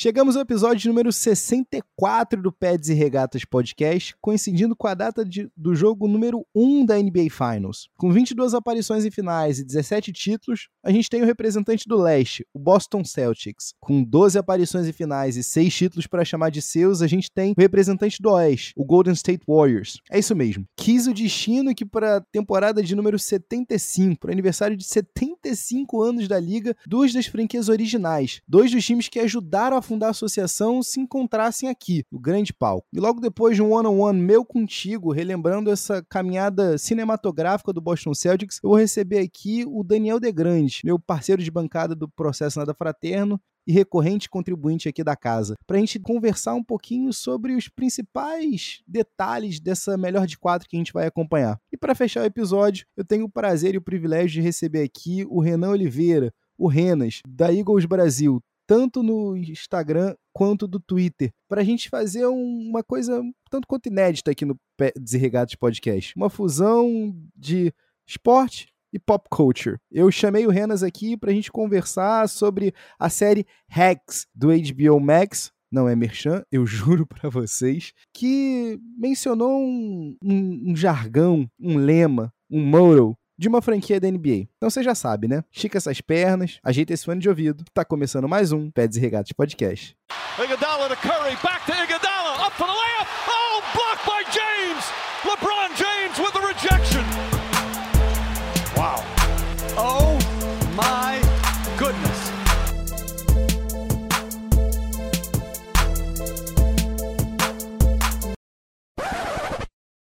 Chegamos ao episódio número 64 do Peds e Regatas Podcast, coincidindo com a data de, do jogo número 1 da NBA Finals. Com 22 aparições em finais e 17 títulos, a gente tem o representante do leste, o Boston Celtics. Com 12 aparições em finais e 6 títulos para chamar de seus, a gente tem o representante do oeste, o Golden State Warriors. É isso mesmo. Quis o destino que para a temporada de número 75, para aniversário de 75 anos da liga, duas das franquias originais, dois dos times que ajudaram a fundar a associação se encontrassem aqui, no grande palco. E logo depois de um one-on-one meu contigo, relembrando essa caminhada cinematográfica do Boston Celtics, eu vou receber aqui o Daniel Degrande, meu parceiro de bancada do Processo Nada Fraterno, e recorrente contribuinte aqui da casa, para a gente conversar um pouquinho sobre os principais detalhes dessa melhor de quatro que a gente vai acompanhar. E para fechar o episódio, eu tenho o prazer e o privilégio de receber aqui o Renan Oliveira, o Renas, da Eagles Brasil, tanto no Instagram quanto do Twitter, para a gente fazer uma coisa tanto quanto inédita aqui no Desirregados Podcast. Uma fusão de esporte e pop culture. Eu chamei o Renas aqui para a gente conversar sobre a série Hacks do HBO Max. Não é merchan, eu juro para vocês, que mencionou um, um, um jargão, um lema, um motto de uma franquia da NBA. Então você já sabe, né? Estica essas pernas, ajeita esse fone de ouvido. Tá começando mais um Peds e Regatas Podcast. Iguodala to Curry, back to Iguodala, up for the layup.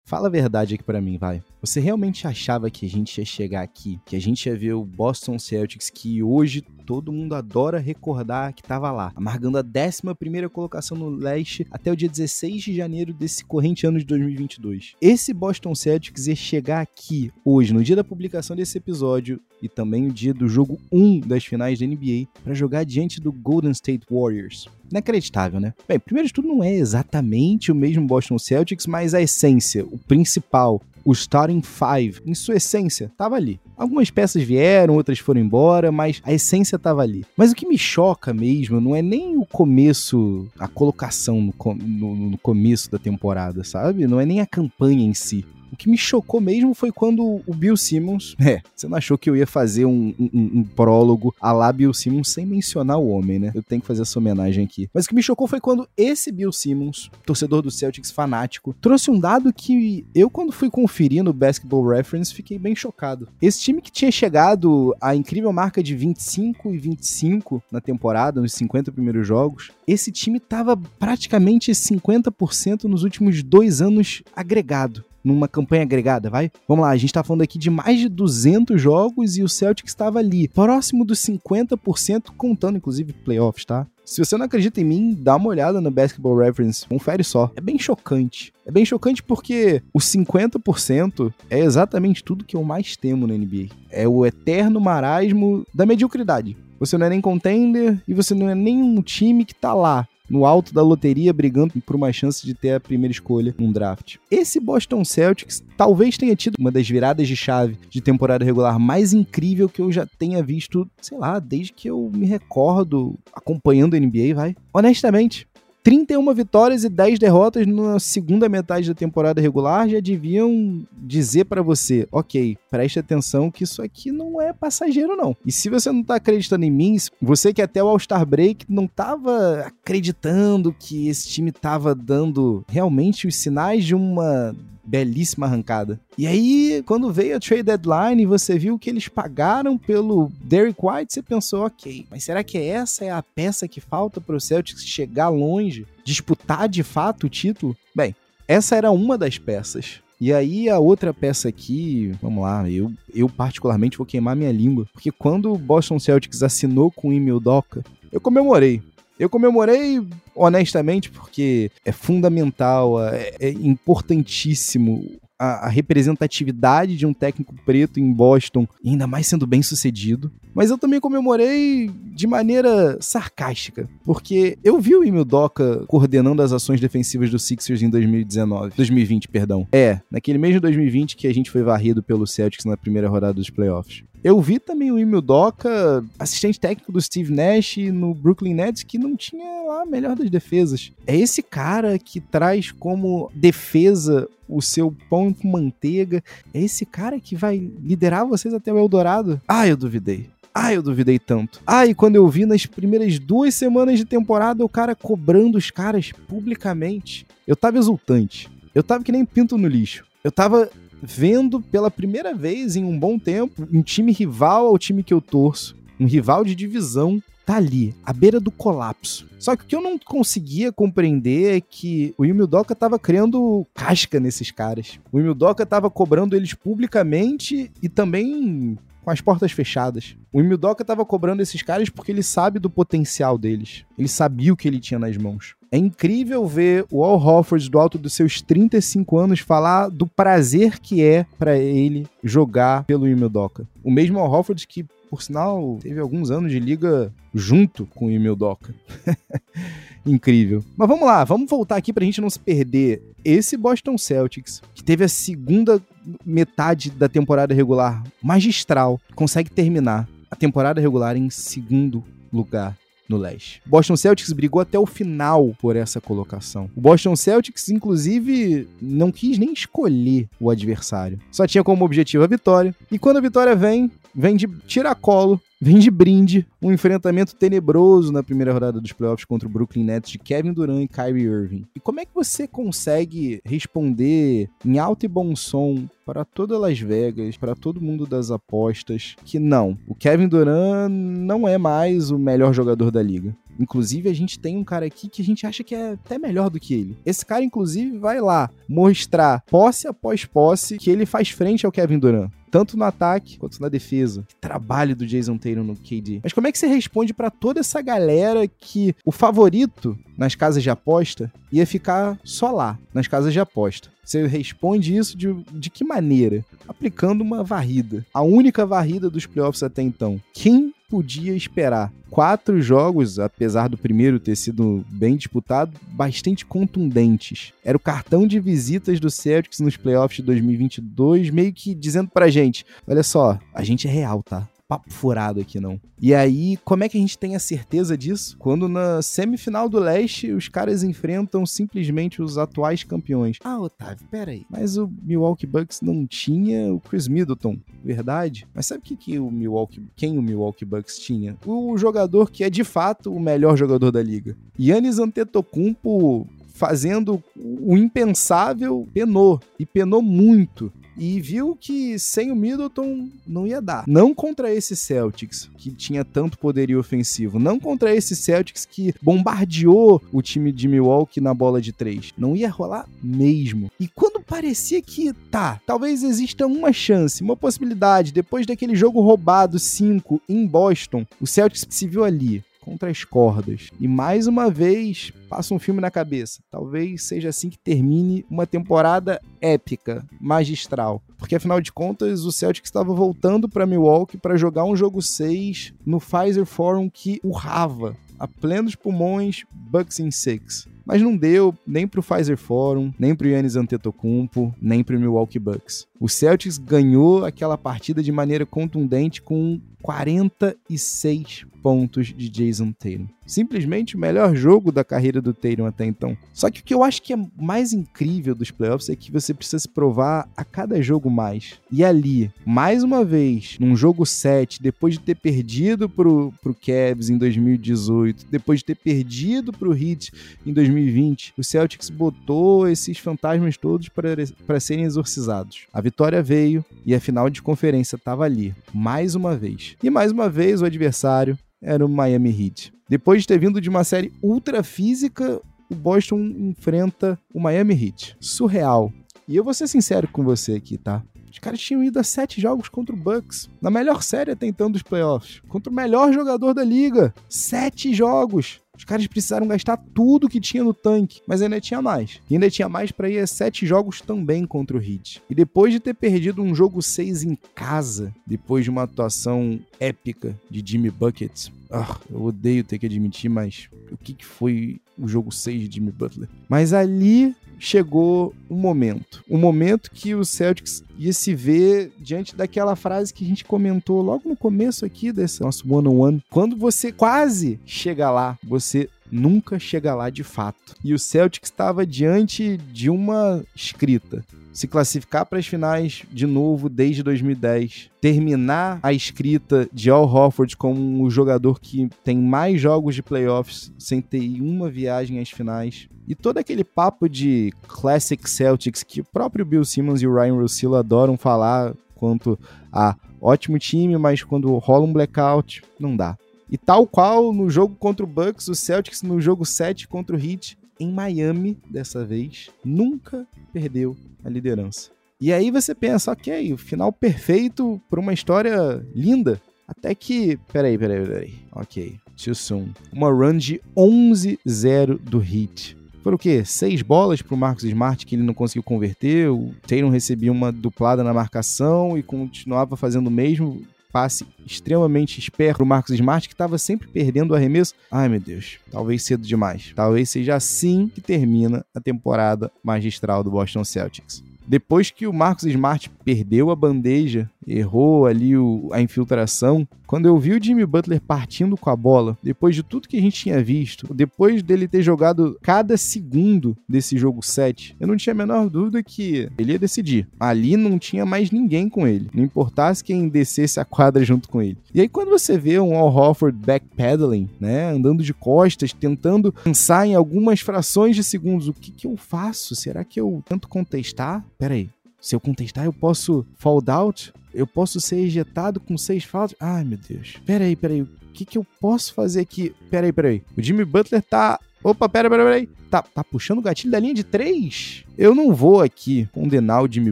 Fala a verdade aqui para mim, vai. Você realmente achava que a gente ia chegar aqui, que a gente ia ver o Boston Celtics, que hoje todo mundo adora recordar que estava lá, amargando a 11 colocação no leste até o dia 16 de janeiro desse corrente ano de 2022. Esse Boston Celtics ia chegar aqui hoje, no dia da publicação desse episódio e também o dia do jogo 1 das finais da NBA, para jogar diante do Golden State Warriors. Inacreditável, né? Bem, primeiro de tudo, não é exatamente o mesmo Boston Celtics, mas a essência, o principal, o Starting Five, em sua essência, estava ali. Algumas peças vieram, outras foram embora, mas a essência estava ali. Mas o que me choca mesmo não é nem o começo, a colocação no, no, no começo da temporada, sabe? Não é nem a campanha em si. O que me chocou mesmo foi quando o Bill Simmons. É, você não achou que eu ia fazer um, um, um prólogo a lá Bill Simmons sem mencionar o homem, né? Eu tenho que fazer essa homenagem aqui. Mas o que me chocou foi quando esse Bill Simmons, torcedor do Celtics fanático, trouxe um dado que eu, quando fui conferir no Basketball Reference, fiquei bem chocado. Esse time que tinha chegado à incrível marca de 25 e 25 na temporada, nos 50 primeiros jogos, esse time tava praticamente 50% nos últimos dois anos agregado numa campanha agregada, vai? Vamos lá, a gente tá falando aqui de mais de 200 jogos e o Celtic estava ali, próximo dos 50%, contando inclusive playoffs, tá? Se você não acredita em mim, dá uma olhada no Basketball Reference, confere só. É bem chocante. É bem chocante porque os 50% é exatamente tudo que eu mais temo na NBA. É o eterno marasmo da mediocridade. Você não é nem contender e você não é nem um time que tá lá no alto da loteria brigando por uma chance de ter a primeira escolha num draft. Esse Boston Celtics talvez tenha tido uma das viradas de chave de temporada regular mais incrível que eu já tenha visto, sei lá, desde que eu me recordo acompanhando a NBA, vai. Honestamente, 31 vitórias e 10 derrotas na segunda metade da temporada regular já deviam dizer para você, ok, preste atenção que isso aqui não é passageiro não. E se você não tá acreditando em mim, você que até o All-Star Break não tava acreditando que esse time tava dando realmente os sinais de uma belíssima arrancada. E aí, quando veio a trade deadline, você viu que eles pagaram pelo Derrick White, você pensou, ok, mas será que essa é a peça que falta para o Celtics chegar longe, disputar de fato o título? Bem, essa era uma das peças. E aí a outra peça aqui, vamos lá, eu, eu particularmente vou queimar minha língua, porque quando o Boston Celtics assinou com o Emil Doca, eu comemorei. Eu comemorei honestamente porque é fundamental, é, é importantíssimo a, a, representatividade de um técnico preto em Boston, ainda mais sendo bem sucedido. Mas eu também comemorei de maneira sarcástica, porque eu vi o Emil Doca coordenando as ações defensivas do Sixers em 2019, 2020, perdão. É, naquele mês de 2020 que a gente foi varrido pelo Celtics na primeira rodada dos playoffs. Eu vi também o Emil Doca, assistente técnico do Steve Nash no Brooklyn Nets, que não tinha lá a melhor das defesas. É esse cara que traz como defesa o seu pão com manteiga. É esse cara que vai liderar vocês até o Eldorado? Ah, eu duvidei. Ah, eu duvidei tanto. Ah, e quando eu vi nas primeiras duas semanas de temporada o cara cobrando os caras publicamente, eu tava exultante. Eu tava que nem pinto no lixo. Eu tava vendo pela primeira vez em um bom tempo um time rival ao time que eu torço, um rival de divisão, tá ali, à beira do colapso. Só que o que eu não conseguia compreender é que o Yumildoka tava criando casca nesses caras. O Yumildoka tava cobrando eles publicamente e também com as portas fechadas. O Imildoka tava cobrando esses caras porque ele sabe do potencial deles. Ele sabia o que ele tinha nas mãos. É incrível ver o Al Horford do alto dos seus 35 anos falar do prazer que é para ele jogar pelo Imildoka. O mesmo Al Horford que, por sinal, teve alguns anos de liga junto com o Imildoka. incrível. Mas vamos lá, vamos voltar aqui pra gente não se perder. Esse Boston Celtics, que teve a segunda metade da temporada regular magistral, consegue terminar a temporada regular em segundo lugar no leste. Boston Celtics brigou até o final por essa colocação. O Boston Celtics, inclusive, não quis nem escolher o adversário. Só tinha como objetivo a vitória. E quando a vitória vem, vem de tiracolo vem de brinde um enfrentamento tenebroso na primeira rodada dos playoffs contra o Brooklyn Nets de Kevin Durant e Kyrie Irving. E como é que você consegue responder em alto e bom som para toda Las Vegas, para todo mundo das apostas, que não, o Kevin Durant não é mais o melhor jogador da liga. Inclusive, a gente tem um cara aqui que a gente acha que é até melhor do que ele. Esse cara, inclusive, vai lá mostrar posse após posse que ele faz frente ao Kevin Durant tanto no ataque quanto na defesa. Que trabalho do Jason Tatum no KD. Mas como é que você responde para toda essa galera que o favorito nas casas de aposta ia ficar só lá, nas casas de aposta? Você responde isso de, de que maneira? Aplicando uma varrida. A única varrida dos playoffs até então. Quem podia esperar. Quatro jogos, apesar do primeiro ter sido bem disputado, bastante contundentes. Era o cartão de visitas do Celtics nos playoffs de 2022, meio que dizendo pra gente: olha só, a gente é real, tá? Papo furado aqui, não. E aí, como é que a gente tem a certeza disso? Quando na semifinal do leste os caras enfrentam simplesmente os atuais campeões. Ah, Otávio, peraí. Mas o Milwaukee Bucks não tinha o Chris Middleton, verdade? Mas sabe que, que o Milwaukee, quem o Milwaukee Bucks tinha? O jogador que é de fato o melhor jogador da liga. Yannis Antetokounmpo fazendo o impensável penou e penou muito e viu que sem o Middleton não ia dar. Não contra esse Celtics, que tinha tanto poderio ofensivo. Não contra esse Celtics que bombardeou o time de Milwaukee na bola de três. Não ia rolar mesmo. E quando parecia que, tá, talvez exista uma chance, uma possibilidade, depois daquele jogo roubado 5 em Boston, o Celtics se viu ali contra as cordas. E mais uma vez, passa um filme na cabeça. Talvez seja assim que termine uma temporada épica, magistral. Porque afinal de contas, o Celtic estava voltando para Milwaukee para jogar um jogo 6 no Pfizer Forum que urrava a plenos pulmões Bucks in Six. Mas não deu nem pro Pfizer Forum, nem pro Yannis Antetokounmpo, nem pro Milwaukee Bucks. O Celtics ganhou aquela partida de maneira contundente com 46 pontos de Jason Tatum. Simplesmente o melhor jogo da carreira do Tatum até então. Só que o que eu acho que é mais incrível dos playoffs é que você precisa se provar a cada jogo mais. E ali, mais uma vez, num jogo 7, depois de ter perdido pro, pro Cavs em 2018, depois de ter perdido pro Heat em 2020, o Celtics botou esses fantasmas todos para serem exorcizados. A vitória veio e a final de conferência estava ali, mais uma vez. E mais uma vez o adversário era o Miami Heat. Depois de ter vindo de uma série ultra física, o Boston enfrenta o Miami Heat. Surreal. E eu vou ser sincero com você aqui, tá? Os caras tinham ido a sete jogos contra o Bucks. Na melhor série até então dos playoffs. Contra o melhor jogador da liga. Sete jogos. Os caras precisaram gastar tudo que tinha no tanque, mas ainda tinha mais. E ainda tinha mais para ir a sete jogos também contra o Heat. E depois de ter perdido um jogo 6 em casa, depois de uma atuação épica de Jimmy Buckets, Ah, eu odeio ter que admitir, mas o que, que foi o jogo 6 de Jimmy Butler? Mas ali chegou um momento. Um momento que o Celtics ia se ver diante daquela frase que a gente comentou logo no começo aqui desse nosso one-on-one. Quando você quase chega lá, você nunca chega lá de fato. E o Celtics estava diante de uma escrita se classificar para as finais de novo desde 2010, terminar a escrita de Al Horford como o jogador que tem mais jogos de playoffs sem ter uma viagem às finais, e todo aquele papo de Classic Celtics que o próprio Bill Simmons e o Ryan Russillo adoram falar quanto a ótimo time, mas quando rola um blackout, não dá. E tal qual no jogo contra o Bucks, o Celtics no jogo 7 contra o Heat, em Miami, dessa vez, nunca perdeu a liderança. E aí você pensa, ok, o final perfeito para uma história linda. Até que. Peraí, peraí, peraí. Ok, too soon. Uma run de 11-0 do Heat. Foram o quê? Seis bolas pro Marcos Smart que ele não conseguiu converter. O Taylor recebia uma duplada na marcação e continuava fazendo o mesmo passe extremamente esperto pro Marcos Smart, que estava sempre perdendo o arremesso. Ai, meu Deus, talvez cedo demais. Talvez seja assim que termina a temporada magistral do Boston Celtics. Depois que o Marcos Smart perdeu a bandeja, errou ali o, a infiltração, quando eu vi o Jimmy Butler partindo com a bola, depois de tudo que a gente tinha visto, depois dele ter jogado cada segundo desse jogo 7, eu não tinha a menor dúvida que ele ia decidir. Ali não tinha mais ninguém com ele, não importasse quem descesse a quadra junto com ele. E aí quando você vê um Al Horford backpedaling, né, andando de costas, tentando pensar em algumas frações de segundos, o que que eu faço? Será que eu tento contestar? Peraí, se eu contestar, eu posso fall out? Eu posso ser ejetado com seis faltas? Ai, meu Deus. Peraí, peraí. O que, que eu posso fazer aqui? Peraí, peraí. O Jimmy Butler tá. Opa, pera, pera, peraí. Tá, tá puxando o gatilho da linha de três? Eu não vou aqui condenar o Jimmy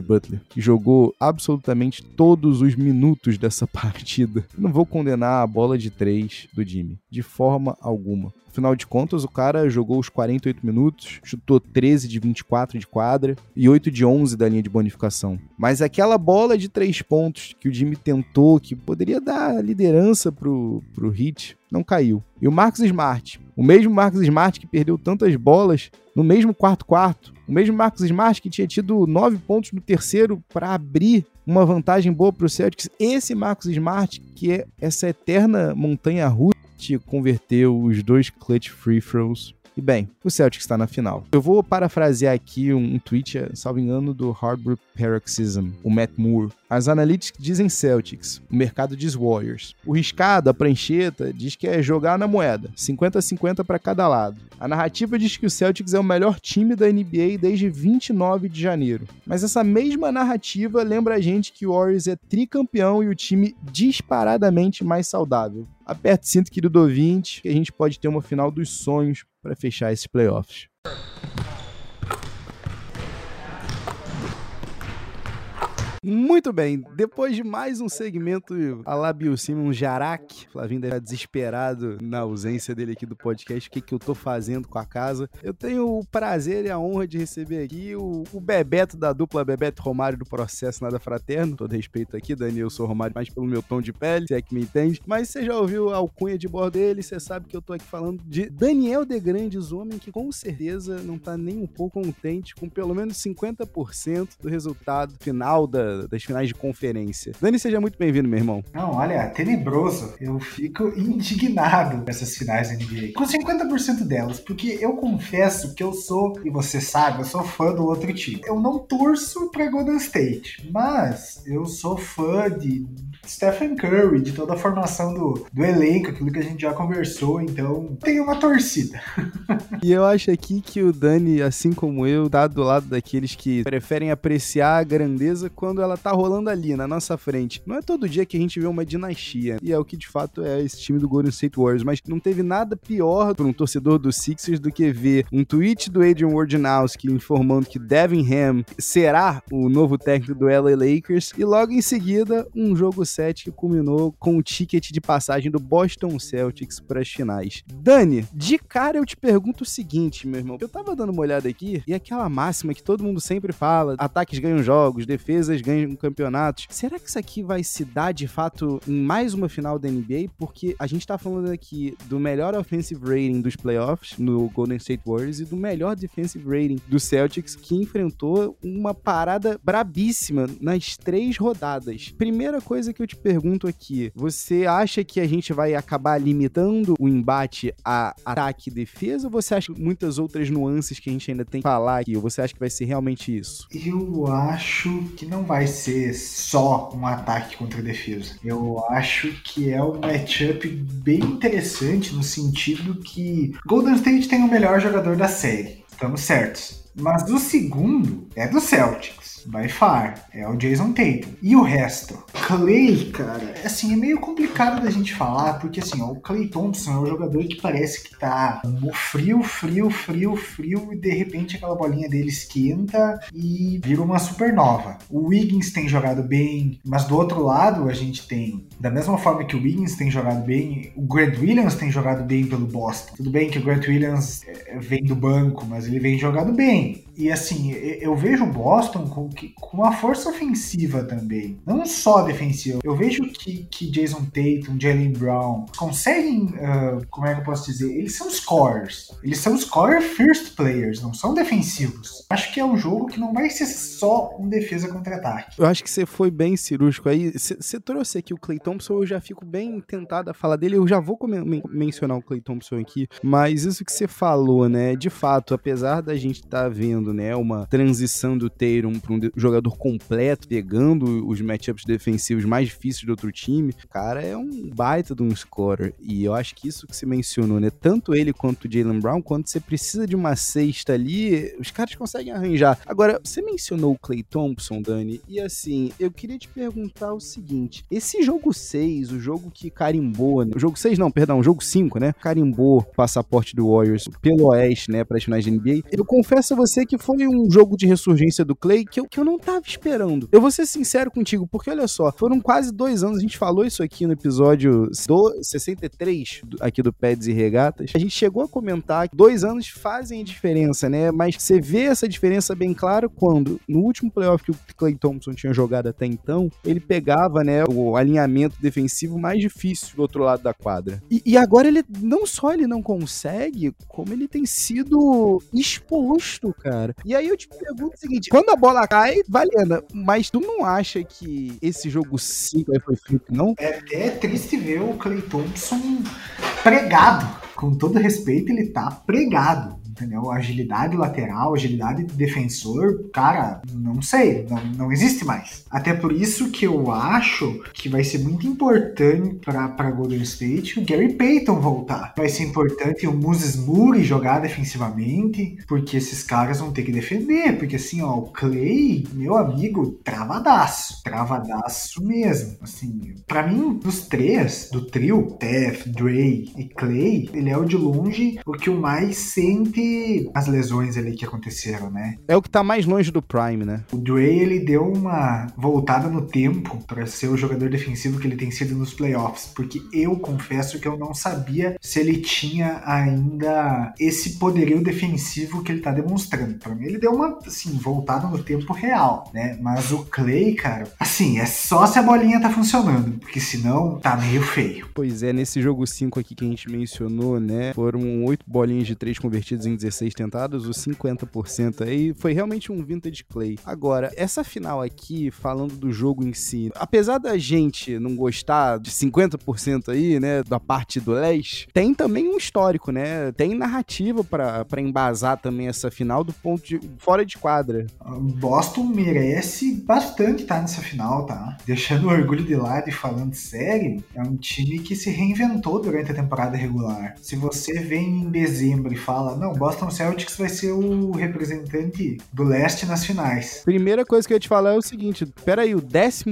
Butler, que jogou absolutamente todos os minutos dessa partida. Eu não vou condenar a bola de três do Jimmy, de forma alguma. Afinal de contas, o cara jogou os 48 minutos, chutou 13 de 24 de quadra e 8 de 11 da linha de bonificação. Mas aquela bola de três pontos que o Jimmy tentou, que poderia dar liderança pro, pro Heat, não caiu. E o Marcos Smart, o mesmo Marcos Smart que perdeu tantas bolas no mesmo quarto-quarto, o mesmo Marcos Smart que tinha tido nove pontos no terceiro para abrir uma vantagem boa para o Celtics, esse Marcos Smart, que é essa eterna montanha russa, converteu os dois clutch free throws e bem, o Celtics está na final. Eu vou parafrasear aqui um, um tweet, salvo engano, do Hardbrook Paroxysm, o Matt Moore. As analytics dizem Celtics, o mercado diz Warriors. O riscado, a prancheta, diz que é jogar na moeda, 50-50 para cada lado. A narrativa diz que o Celtics é o melhor time da NBA desde 29 de janeiro. Mas essa mesma narrativa lembra a gente que o Warriors é tricampeão e o time disparadamente mais saudável. Aperte cinto, querido ouvinte, que a gente pode ter uma final dos sonhos para fechar esses playoffs. Muito bem, depois de mais um segmento a la Bill Simmons Jarac, Flavinho deve desesperado na ausência dele aqui do podcast, o que, que eu tô fazendo com a casa. Eu tenho o prazer e a honra de receber aqui o, o Bebeto da dupla Bebeto Romário do Processo Nada Fraterno. Todo respeito aqui, Daniel, eu sou Romário mais pelo meu tom de pele, se é que me entende. Mas você já ouviu a alcunha de bordo dele, você sabe que eu tô aqui falando de Daniel De Grandes, homem que com certeza não tá nem um pouco contente com pelo menos 50% do resultado final da das finais de conferência. Dani, seja muito bem-vindo, meu irmão. Não, olha, tenebroso. Eu fico indignado com essas finais da NBA. Com 50% delas, porque eu confesso que eu sou, e você sabe, eu sou fã do outro time. Eu não torço pra Golden State, mas eu sou fã de Stephen Curry, de toda a formação do, do elenco, aquilo que a gente já conversou, então tem uma torcida. e eu acho aqui que o Dani, assim como eu, tá do lado daqueles que preferem apreciar a grandeza quando ela tá rolando ali, na nossa frente. Não é todo dia que a gente vê uma dinastia, e é o que de fato é esse time do Golden State Warriors, mas não teve nada pior para um torcedor do Sixers do que ver um tweet do Adrian Wojnarowski informando que Devin Ham será o novo técnico do LA Lakers, e logo em seguida um jogo que culminou com o ticket de passagem do Boston Celtics para as finais. Dani, de cara eu te pergunto o seguinte, meu irmão. Eu tava dando uma olhada aqui e aquela máxima que todo mundo sempre fala: ataques ganham jogos, defesas ganham campeonatos. Será que isso aqui vai se dar de fato em mais uma final da NBA? Porque a gente tá falando aqui do melhor offensive rating dos playoffs no Golden State Warriors e do melhor defensive rating do Celtics que enfrentou uma parada brabíssima nas três rodadas. Primeira coisa que eu te pergunto aqui: você acha que a gente vai acabar limitando o embate a ataque e defesa ou você acha muitas outras nuances que a gente ainda tem que falar aqui? Ou você acha que vai ser realmente isso? Eu acho que não vai ser só um ataque contra defesa. Eu acho que é um matchup bem interessante no sentido que Golden State tem o melhor jogador da série. Estamos certos. Mas o segundo é do Celtics by far, é o Jason Tatum. E o resto? Clay, cara, assim, é meio complicado da gente falar, porque assim, ó, o Clay Thompson é um jogador que parece que tá frio, frio, frio, frio, e de repente aquela bolinha dele esquenta e vira uma supernova. O Wiggins tem jogado bem, mas do outro lado a gente tem, da mesma forma que o Wiggins tem jogado bem, o Grant Williams tem jogado bem pelo Boston. Tudo bem que o Grant Williams é, vem do banco, mas ele vem jogado bem. E assim, eu vejo o Boston com, com uma força ofensiva também, não só defensiva. Eu vejo que, que Jason Tatum, Jalen Brown conseguem, uh, como é que eu posso dizer? Eles são scorers. Eles são scorer first players, não são defensivos. Acho que é um jogo que não vai ser só um defesa contra ataque. Eu acho que você foi bem cirúrgico aí. Você trouxe aqui o Clay Thompson, eu já fico bem tentado a falar dele. Eu já vou men mencionar o Clay Thompson aqui, mas isso que você falou, né? De fato, apesar da gente estar tá vendo né, uma transição do Tatum para um jogador completo, pegando os matchups defensivos mais difíceis do outro time, o cara é um baita de um scorer. E eu acho que isso que você mencionou, né, tanto ele quanto o Jalen Brown, quando você precisa de uma cesta ali, os caras conseguem arranjar. Agora, você mencionou o Clay Thompson, Dani, e assim, eu queria te perguntar o seguinte: esse jogo 6, o jogo que carimbou, né, o jogo 6 não, perdão, o jogo 5, né, carimbou o passaporte do Warriors pelo Oeste, né, para as finais NBA, eu confesso a você que foi um jogo de ressurgência do Clay que eu, que eu não tava esperando. Eu vou ser sincero contigo, porque olha só, foram quase dois anos, a gente falou isso aqui no episódio do 63 aqui do Peds e Regatas. A gente chegou a comentar que dois anos fazem diferença, né? Mas você vê essa diferença bem clara quando, no último playoff que o Clay Thompson tinha jogado até então, ele pegava, né, o alinhamento defensivo mais difícil do outro lado da quadra. E, e agora ele, não só ele não consegue, como ele tem sido exposto, cara. E aí eu te pergunto o seguinte: quando a bola cai, valendo, mas tu não acha que esse jogo 5 aí foi feito, não? É até triste ver o Clay Thompson pregado. Com todo respeito, ele tá pregado entendeu? Agilidade lateral, agilidade de defensor, cara, não sei, não, não existe mais. Até por isso que eu acho que vai ser muito importante para Golden State o Gary Payton voltar. Vai ser importante o Moses Moody jogar defensivamente, porque esses caras vão ter que defender, porque assim, ó, o Clay, meu amigo, travadaço, travadaço mesmo. Assim, para mim, dos três, do trio, Tef, Dre e Clay, ele é o de longe o que o mais sente as lesões ali que aconteceram, né? É o que tá mais longe do Prime, né? O Dre, ele deu uma voltada no tempo para ser o jogador defensivo que ele tem sido nos playoffs, porque eu confesso que eu não sabia se ele tinha ainda esse poderio defensivo que ele tá demonstrando. Para mim, ele deu uma, assim, voltada no tempo real, né? Mas o Clay, cara, assim, é só se a bolinha tá funcionando, porque senão tá meio feio. Pois é, nesse jogo 5 aqui que a gente mencionou, né? Foram oito bolinhas de três convertidas em 16 tentados, os 50% aí foi realmente um vintage clay. Agora, essa final aqui, falando do jogo em si, apesar da gente não gostar de 50% aí, né, da parte do leste, tem também um histórico, né? Tem narrativa para embasar também essa final do ponto de fora de quadra. Boston merece bastante estar nessa final, tá? Deixando o orgulho de lado e falando sério, é um time que se reinventou durante a temporada regular. Se você vem em dezembro e fala, não, Boston Celtics vai ser o representante do leste nas finais. Primeira coisa que eu ia te falar é o seguinte: peraí, o 11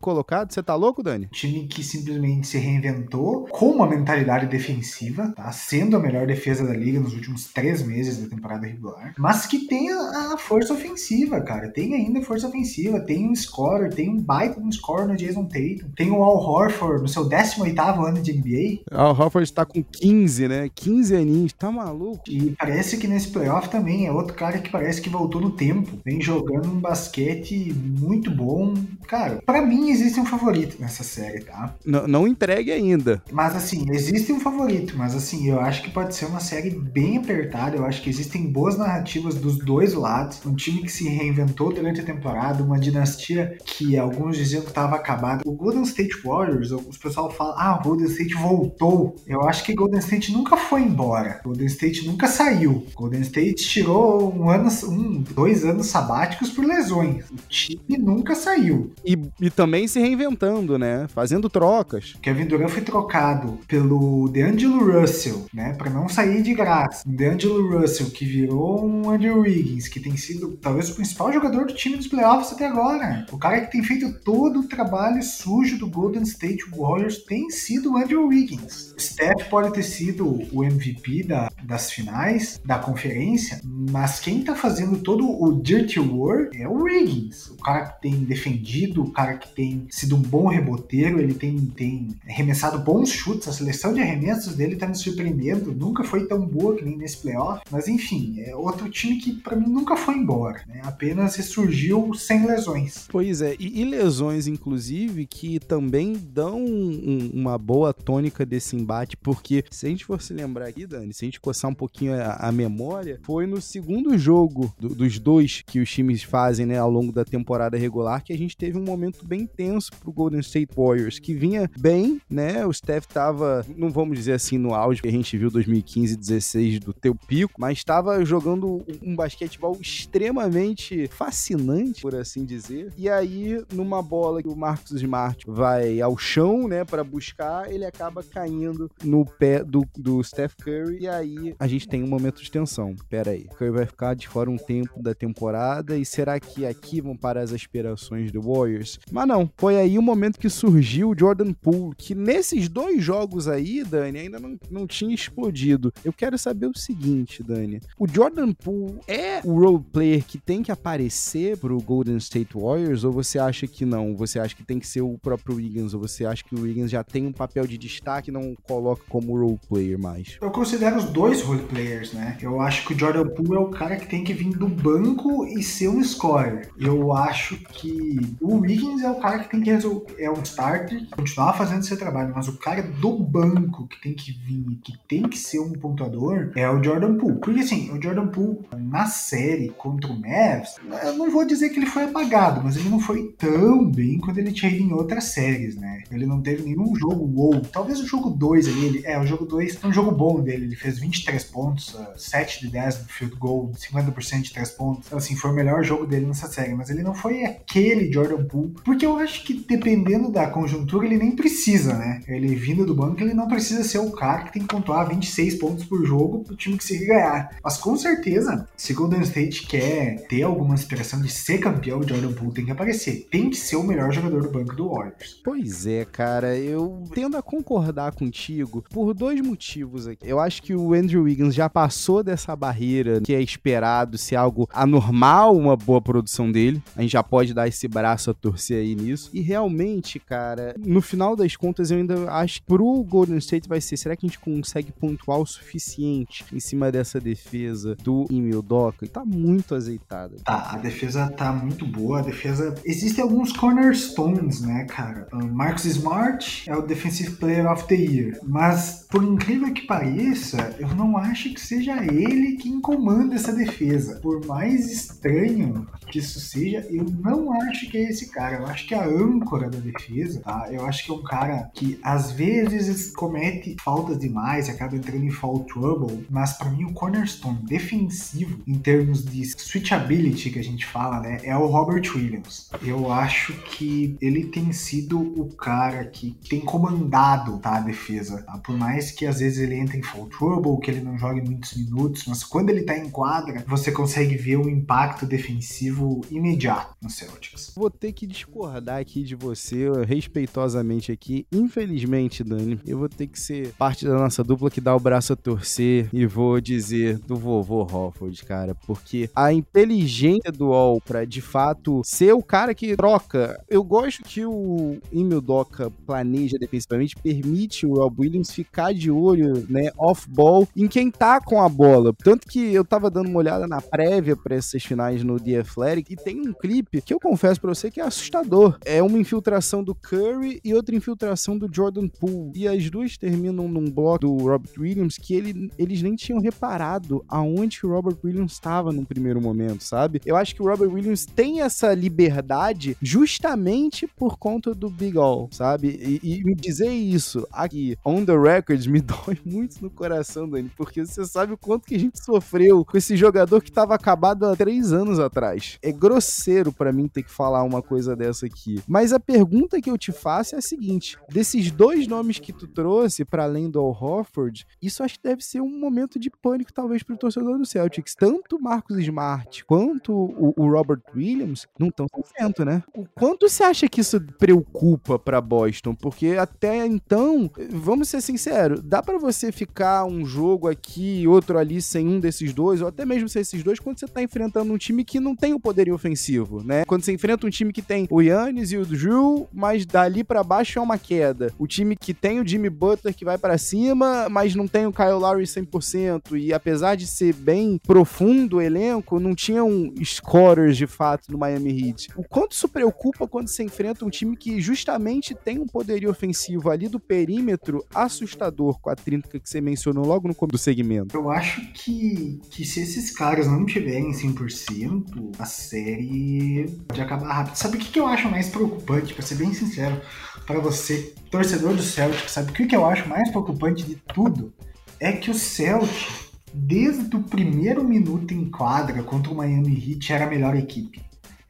colocado, você tá louco, Dani? Time que simplesmente se reinventou com uma mentalidade defensiva, tá? Sendo a melhor defesa da liga nos últimos três meses da temporada regular, mas que tem a, a força ofensiva, cara. Tem ainda força ofensiva, tem um scorer, tem um baita um scorer no Jason Tatum, tem o Al Horford no seu 18 ano de NBA. Al Horford está com 15, né? 15 aninhos, tá maluco? E parece que nesse playoff também é outro cara que parece que voltou no tempo. Vem jogando um basquete muito bom. Cara, para mim existe um favorito nessa série, tá? Não, não entregue ainda. Mas assim, existe um favorito, mas assim, eu acho que pode ser uma série bem apertada. Eu acho que existem boas narrativas dos dois lados. Um time que se reinventou durante a temporada, uma dinastia que alguns diziam que estava acabada. O Golden State Warriors, os pessoal fala, ah, o Golden State voltou. Eu acho que Golden State nunca foi embora. Golden State nunca saiu. Golden State tirou um ano, um, dois anos sabáticos por lesões. O time nunca saiu. E, e também se reinventando, né? Fazendo trocas. Kevin Durant foi trocado pelo DeAngelo Russell, né? Para não sair de graça. O DeAngelo Russell, que virou um Andrew Wiggins, que tem sido talvez o principal jogador do time dos playoffs até agora. O cara que tem feito todo o trabalho sujo do Golden State Warriors tem sido o Andrew Wiggins. Steph pode ter sido o MVP da, das finais da conferência, mas quem tá fazendo todo o dirty work é o Wiggins. O cara que tem defendido, o cara que tem sido um bom reboteiro, ele tem, tem arremessado bons chutes, a seleção de arremessos dele tá me surpreendendo, nunca foi tão boa que nem nesse playoff, mas enfim, é outro time que para mim nunca foi embora, né? apenas ressurgiu sem lesões. Pois é, e, e lesões inclusive que também dão um, uma boa tônica desse embate, porque se a gente for se lembrar aqui, Dani, se a gente coçar um pouquinho a, a memória, foi no segundo jogo do, dos dois que os times fazem, né, ao longo da temporada regular, que a gente teve um momento bem tenso pro Golden State Warriors, que vinha bem, né, o Steph tava, não vamos dizer assim, no auge que a gente viu 2015 16 do teu pico, mas estava jogando um basquetebol extremamente fascinante, por assim dizer, e aí, numa bola que o Marcos Smart vai ao chão, né, para buscar, ele acaba caindo no pé do, do Steph Curry. E aí a gente tem um momento de tensão. Pera aí, Curry vai ficar de fora um tempo da temporada e será que aqui vão parar as aspirações do Warriors? Mas não, foi aí o momento que surgiu o Jordan Poole, que nesses dois jogos aí, Dani, ainda não, não tinha explodido. Eu quero saber o seguinte, Dani, o Jordan Poole é o role player que tem que aparecer pro Golden State Warriors ou você acha que não? Você acha que tem que ser o próprio Wiggins ou você acha que o Wiggins já tem um papel de destaque e não coloca como role player mais? Eu considero os dois role players, né? Eu acho que o Jordan Poole é o cara que tem que vir do banco e ser um scorer. Eu acho que o Wiggins é o cara que tem que resolver, é um starter, continuar fazendo seu trabalho, mas o cara do banco que tem que vir, que tem que ser um pontuador, é o Jordan Poole. Porque assim, o Jordan Poole na série contra o Mavs, eu não vou dizer que ele foi apagado, mas ele não foi tão bem quando ele tinha ido em outras séries, né? Ele não teve nenhum jogo wow. Talvez o jogo 2 ali, ele, é, o jogo 2 foi um jogo bom dele. Ele fez 23 pontos, 7 de 10 no field goal, 50% de 3 pontos. Então, assim, foi o melhor jogo dele nessa série. Mas ele não foi aquele Jordan Poole, porque eu acho que dependendo da conjuntura, ele nem precisa, né? Ele vindo do banco, ele não precisa ser o cara que tem que pontuar 26 pontos por jogo pro time que se ganhar. Mas com certeza, se Golden State quer ter alguma inspiração de ser campeão, o Jordan Poole tem que aparecer. Tem que ser o melhor jogador do banco do Warriors. Pois é, cara, eu tendo a concordar contigo por dois motivos aqui. Eu acho que o Andrew Wiggins já passou dessa barreira que é esperado ser algo anormal, uma boa produção dele. A gente já pode dar esse braço a torcer aí nisso. E realmente, cara, no final das contas, eu ainda acho que pro Golden State vai ser, será que a gente consegue pontuar o suficiente em cima dessa defesa do Emil Doca? Tá muito azeitada. Tá, a defesa tá muito boa. A defesa. Existem alguns cornerstones, né, cara? Marcus Smart é o Defensive Player of the Year. Mas, por incrível que pareça, eu não acho que seja ele quem comanda essa defesa. Por mais estranho que isso seja, eu não acho que é esse cara. Eu acho que é a âncora da defesa, tá? Eu acho que é um cara que às vezes comete faltas demais, acaba entrando em foul trouble, mas para mim o cornerstone defensivo em termos de switchability que a gente fala, né, é o Robert Williams. Eu acho que ele tem sido o cara que tem comandado tá, a defesa, tá? Por mais que às vezes ele entre em foul trouble, que ele não jogue muitos minutos, mas quando ele tá em quadra, você consegue ver o impacto defensivo imediato no Celtics. Vou ter que discordar aqui de você, respeitosamente aqui. Infelizmente, Dani, eu vou ter que ser parte da nossa dupla que dá o braço a torcer e vou dizer do vovô Hofford, cara, porque a inteligência do All pra de fato ser o cara que troca. Eu gosto que o Emil Doca planeja defensivamente, permite o Rob Williams ficar de olho, né, off-ball, em quem tá com a bola. Tanto que eu tava dando uma olhada na prévia para essas finais no The Athletic e tem um clipe que eu confesso para você que é assustador. É uma infiltração do Curry e outra infiltração do Jordan Poole. E as duas terminam num bloco do Robert Williams que ele, eles nem tinham reparado aonde o Robert Williams estava no primeiro momento, sabe? Eu acho que o Robert Williams tem essa liberdade justamente por conta do Big All, sabe? E, dizer isso aqui, on the record, me dói muito no coração, Dani, porque você sabe o quanto que a gente sofreu com esse jogador que estava acabado há três anos atrás. É grosseiro para mim ter que falar uma coisa dessa aqui. Mas a pergunta que eu te faço é a seguinte: desses dois nomes que tu trouxe, para além do Al Horford, isso acho que deve ser um momento de pânico, talvez, pro torcedor do Celtics. Tanto o Marcos Smart quanto o, o Robert Williams não estão confiando, né? O quanto você acha que isso preocupa para Boston? Porque até então, vamos ser sinceros, dá para você ficar um jogo aqui outro ali sem um desses dois, ou até mesmo sem esses dois, quando você tá enfrentando um time que não tem o poder ofensivo, né? Quando você enfrenta um time que tem o Yannis e o Drew, mas dali para baixo é uma queda. O time que tem o Jimmy Butler que vai para cima, mas não tem o Kyle Lowry 100%, e apesar de ser bem profundo o elenco, não tinham scorers de fato no Miami Heat. O quanto isso preocupa quando você enfrenta um time que justamente tem um poderio ofensivo ali do perímetro assustador com a trinca que você mencionou logo no começo do segmento? Eu acho que, que se esses caras não tiverem 100%, a série pode acabar rápido. Sabe o que, que eu acho mais preocupante, pra ser bem sincero, para você, torcedor do Celtic, sabe o que, que eu acho mais preocupante de tudo? É que o Celtic, desde o primeiro minuto em quadra contra o Miami Heat, era a melhor equipe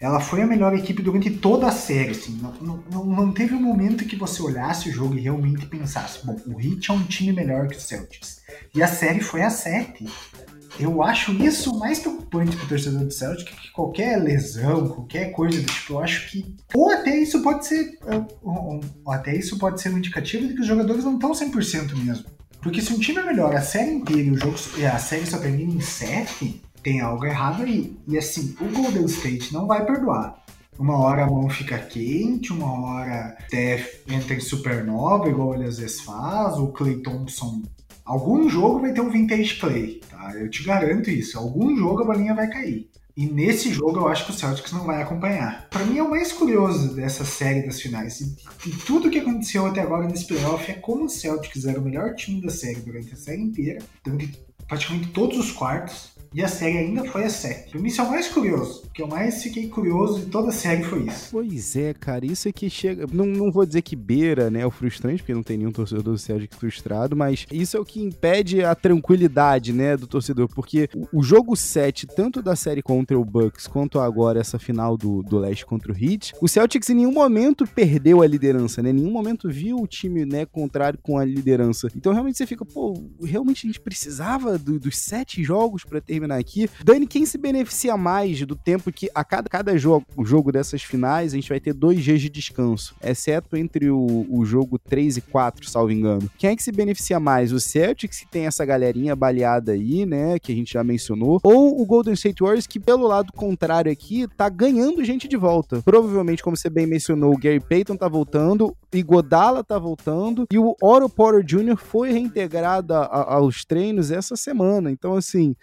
ela foi a melhor equipe durante toda a série. Assim. Não, não, não teve um momento que você olhasse o jogo e realmente pensasse: bom, o Heat é um time melhor que o Celtics. E a série foi a 7. Eu acho isso mais preocupante para o torcedor do Celtic que qualquer lesão, qualquer coisa do tipo. Eu acho que. Ou até isso pode ser. Ou até isso pode ser um indicativo de que os jogadores não estão 100% mesmo. Porque se um time é melhor a série inteira e o jogo, a série só termina em 7 tem algo errado aí. E assim, o Golden State não vai perdoar. Uma hora a mão fica quente, uma hora Steph entra em supernova, igual ele às vezes faz, o Clay Thompson. Algum jogo vai ter um vintage Clay, tá? Eu te garanto isso. Algum jogo a bolinha vai cair. E nesse jogo eu acho que o Celtics não vai acompanhar. Para mim é o mais curioso dessa série das finais. E, e, tudo que aconteceu até agora nesse playoff é como o Celtics era o melhor time da série durante a série inteira, durante praticamente todos os quartos. E a série ainda foi a 7. Pra mim isso é o mais curioso. O que eu mais fiquei curioso de toda a série foi isso. Pois é, cara. Isso é que chega. Não, não vou dizer que beira, né? O frustrante, porque não tem nenhum torcedor do Celtic frustrado, mas isso é o que impede a tranquilidade, né? Do torcedor. Porque o, o jogo 7, tanto da série contra o Bucks, quanto agora essa final do, do Leste contra o Heat, o Celtics em nenhum momento perdeu a liderança, né? Em nenhum momento viu o time, né, contrário com a liderança. Então realmente você fica, pô, realmente a gente precisava do, dos sete jogos para ter terminar aqui. Dani, quem se beneficia mais do tempo que a cada, cada jogo, jogo dessas finais a gente vai ter dois dias de descanso, exceto entre o, o jogo 3 e 4, salvo engano. Quem é que se beneficia mais? O Celtics, que tem essa galerinha baleada aí, né, que a gente já mencionou, ou o Golden State Warriors, que pelo lado contrário aqui, tá ganhando gente de volta. Provavelmente, como você bem mencionou, o Gary Payton tá voltando, Igodala tá voltando, e o Oro Porter Jr. foi reintegrado a, a, aos treinos essa semana. Então, assim,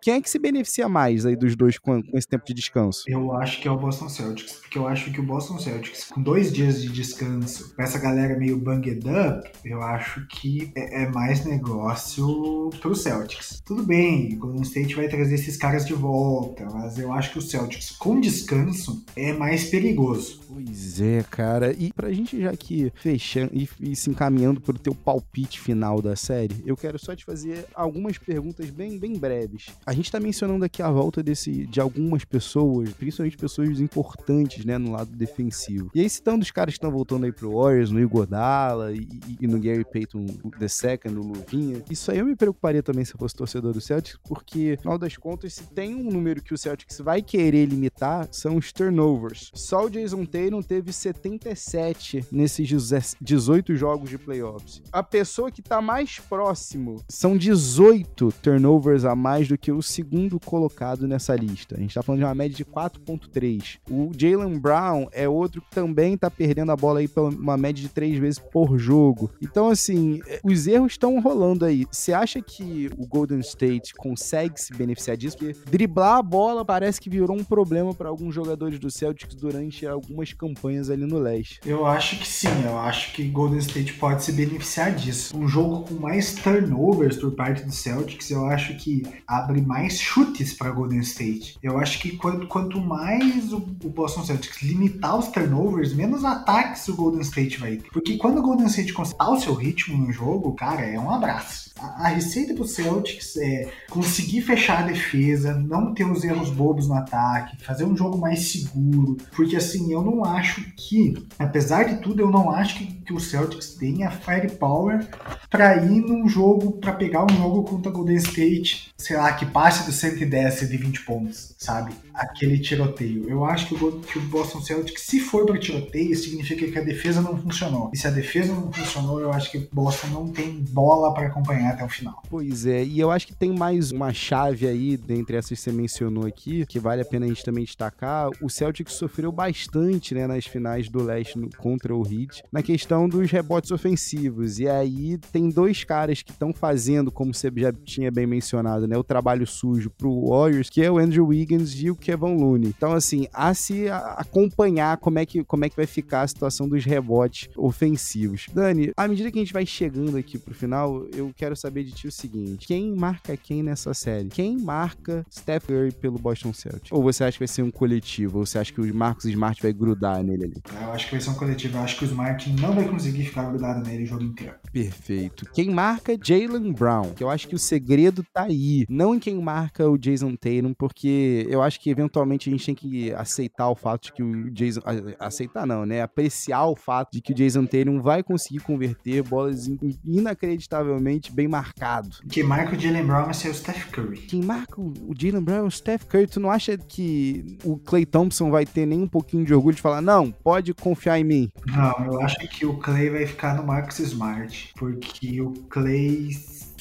quem é que se beneficia mais aí dos dois com, com, esse tempo de descanso? Eu acho que é o Boston Celtics, porque eu acho que o Boston Celtics, com dois dias de descanso, com essa galera meio banged up, eu acho que é, é mais negócio pro Celtics. Tudo bem, o Golden State vai trazer esses caras de volta, mas eu acho que o Celtics com descanso é mais perigoso. Pois é, cara. E pra gente já aqui fechando e, e se encaminhando pro teu palpite final da série, eu quero só te fazer algumas perguntas bem, bem breves. A gente tá mencionando aqui a volta desse, de algumas pessoas, principalmente pessoas importantes, né, no lado defensivo. E aí, citando os caras que estão voltando aí pro Warriors, no Igodala e, e, no Gary Payton the Second, no Luvinha, isso aí eu me preocuparia também se eu fosse torcedor do Celtics, porque, no final das contas, se tem um número que o Celtics vai querer limitar, são os turnovers. Só o Jason Tatum teve 77 nesses 18 jogos de playoffs. A pessoa que tá mais próximo são 18 turnovers a mais do que o segundo colocado nessa lista. A gente tá falando de uma média de 4.3. O Jalen Brown é outro que também tá perdendo a bola aí pela uma média de 3 vezes por jogo. Então, assim, os erros estão rolando aí. Você acha que o Golden State consegue se beneficiar disso? Porque driblar a bola parece que virou um problema para alguns jogadores do Celtics durante algumas campanhas ali no leste. Eu acho que sim, eu acho que Golden State pode se beneficiar disso. Um jogo com mais turnovers por parte do Celtics, eu acho que abre mais chutes para Golden State. Eu acho que quanto, quanto mais o, o Boston Celtics limitar os turnovers, menos ataques o Golden State vai ter. Porque quando o Golden State conseguir o seu ritmo no jogo, cara, é um abraço. A, receita pro Celtics é conseguir fechar a defesa, não ter os erros bobos no ataque, fazer um jogo mais seguro. Porque assim, eu não acho que, apesar de tudo, eu não acho que, que o Celtics tenha firepower para ir num jogo, para pegar um jogo contra o Golden State, sei lá, que passe do 110 de 20 pontos, sabe? Aquele tiroteio. Eu acho que o, que o Boston Celtics, se for para tiroteio, significa que a defesa não funcionou. E se a defesa não funcionou, eu acho que o Boston não tem bola para acompanhar até o final. Pois é, e eu acho que tem mais uma chave aí, dentre essas que você mencionou aqui, que vale a pena a gente também destacar. O Celtics sofreu bastante, né, nas finais do leste no, contra o Heat, na questão dos rebotes ofensivos. E aí tem dois caras que estão fazendo, como você já tinha bem mencionado, né, o trabalho sujo pro Warriors, que é o Andrew Wiggins e o Kevin Looney. Então, assim, a se acompanhar como é que, como é que vai ficar a situação dos rebotes ofensivos. Dani, à medida que a gente vai chegando aqui pro final, eu quero saber de ti o seguinte: quem marca quem nessa série? Quem marca Steph Curry pelo Boston Celtics? Ou você acha que vai ser um coletivo? Ou você acha que o Marcos Smart vai grudar nele ali? Eu acho que vai ser um coletivo. Eu acho que o Smart não vai conseguir ficar grudado nele o jogo inteiro. Perfeito. Quem marca Jalen Brown? Que eu acho que o segredo tá aí. Não em quem marca o Jason Tatum, porque eu acho que eventualmente a gente tem que aceitar o fato de que o Jason. Aceitar não, né? Apreciar o fato de que o Jason Tatum vai conseguir converter bolas inacreditavelmente bem marcado. Quem marca o Jalen Brown vai ser o Steph Curry. Quem marca o Jalen Brown é o Steph Curry. Tu não acha que o Clay Thompson vai ter nem um pouquinho de orgulho de falar, não, pode confiar em mim? Não, eu acho que o Clay vai ficar no Marcus Smart, porque o Clay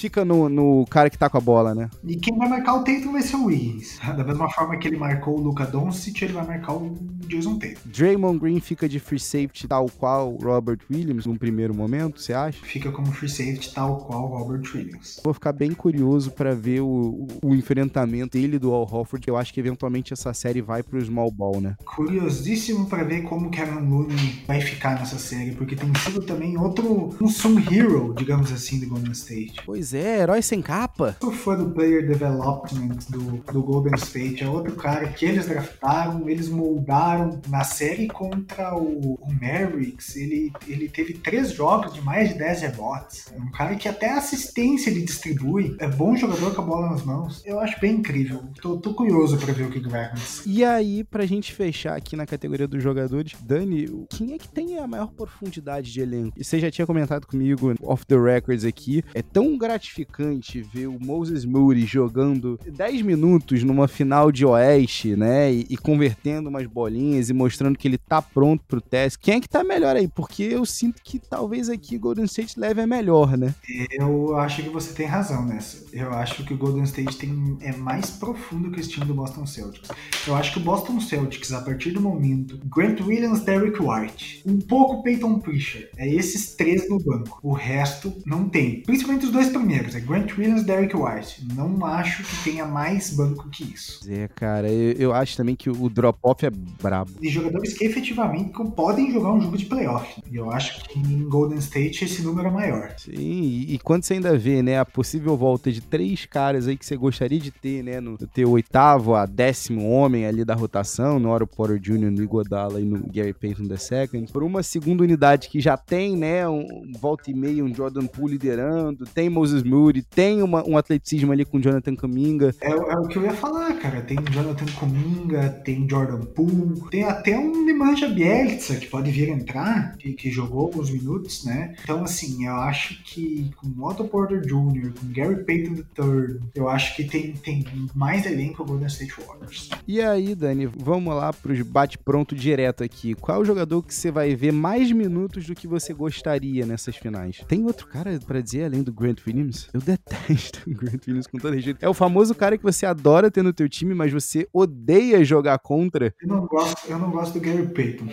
fica no, no cara que tá com a bola, né? E quem vai marcar o Tatum vai ser o Wiggins. Da mesma forma que ele marcou o Luca Doncic, ele vai marcar o Jason Tatum. Draymond Green fica de free safety tal qual Robert Williams num primeiro momento, você acha? Fica como free safety tal qual Robert Williams. Vou ficar bem curioso para ver o, o, enfrentamento dele do Al Horford, que eu acho que eventualmente essa série vai pro small ball, né? Curiosíssimo para ver como Kevin Looney vai ficar nessa série, porque tem sido também outro um Sun Hero, digamos assim, do Golden State. Pois é, herói sem capa. Eu sou fã do player development do, do Golden State. É outro cara que eles draftaram, eles moldaram na série contra o, o Mavericks. Ele, ele teve três jogos de mais de 10 rebotes. É um cara que até assistência ele distribui. É bom jogador com a bola nas mãos. Eu acho bem incrível. Tô, tô curioso para ver o que vai acontecer. E aí, pra gente fechar aqui na categoria dos jogadores, Dani, quem é que tem a maior profundidade de elenco? E você já tinha comentado comigo off the records aqui. É tão gratificante gratificante ver o Moses Moody jogando 10 minutos numa final de Oeste, né? E, e, convertendo umas bolinhas e mostrando que ele tá pronto pro teste. Quem é que tá melhor aí? Porque eu sinto que talvez aqui Golden State leve a melhor, né? Eu acho que você tem razão nessa. Eu acho que o Golden State tem, é mais profundo que o time do Boston Celtics. Eu acho que o Boston Celtics, a partir do momento, Grant Williams, Derrick White, um pouco Peyton Pritchard, é esses três no banco. O resto não tem. Principalmente os dois primeiros, é Grant Williams Derek White. Não acho que tenha mais banco que isso. É, cara, eu, eu acho também que o drop-off é brabo. E jogadores que efetivamente podem jogar um jogo de playoff. E eu acho que em Golden State esse número é maior. Sim, e, e quando você ainda vê, né, a possível volta de três caras aí que você gostaria de ter, né, no teu oitavo a décimo homem ali da rotação, no Oro Porter Jr., no Igodala e no Gary Payton II, por uma segunda unidade que já tem, né, um volta e meia, um Jordan Poole liderando, tem Moses Moody, tem uma, um atleticismo ali com Jonathan Kuminga. É, é, o que eu ia falar, cara. Tem Jonathan Kuminga, tem Jordan Poole, tem até um Nemanja Bielitsa que pode vir entrar, que, que jogou alguns minutos, né? Então, assim, eu acho que com Otto Porter Jr., com Gary Payton III, eu acho que tem, tem mais elenco o Golden State Warriors. E aí, Dani, vamos lá pros bate-pronto direto aqui. Qual é o jogador que você vai ver mais minutos do que você gostaria nessas finais? Tem outro cara para dizer além do Grant Williams? Eu detesto o Grant Williams com todo respeito. É o famoso cara que você adora ter no teu time, mas você odeia jogar contra. Eu não gosto, eu não gosto do Gary Payton.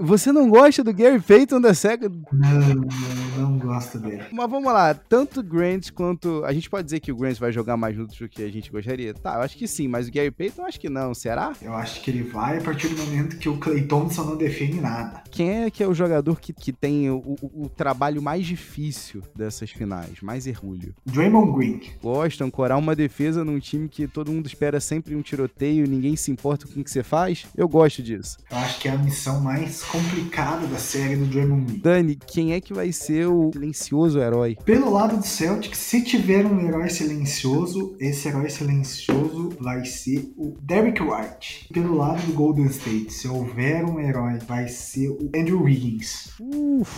Você não gosta do Gary Payton da SEGA? Não, não, não gosto dele. Mas vamos lá, tanto Grant quanto. A gente pode dizer que o Grant vai jogar mais minutos do que a gente gostaria? Tá, eu acho que sim, mas o Gary Payton acho que não, será? Eu acho que ele vai a partir do momento que o Clay Thompson não define nada. Quem é que é o jogador que, que tem o, o, o trabalho mais difícil dessas finais, mais errulho? Draymond Green. Gosta, ancorar uma defesa num time que todo mundo espera sempre um tiroteio, ninguém se importa com o que você faz? Eu gosto disso. Eu acho que é a missão mais complicada da série do Draymond Green. Dani, quem é que vai ser o silencioso herói? Pelo lado do Celtic, se tiver um herói silencioso, esse herói silencioso vai ser o Derrick White. Pelo lado do Golden State, se houver um herói, vai ser o Andrew Wiggins. Uf,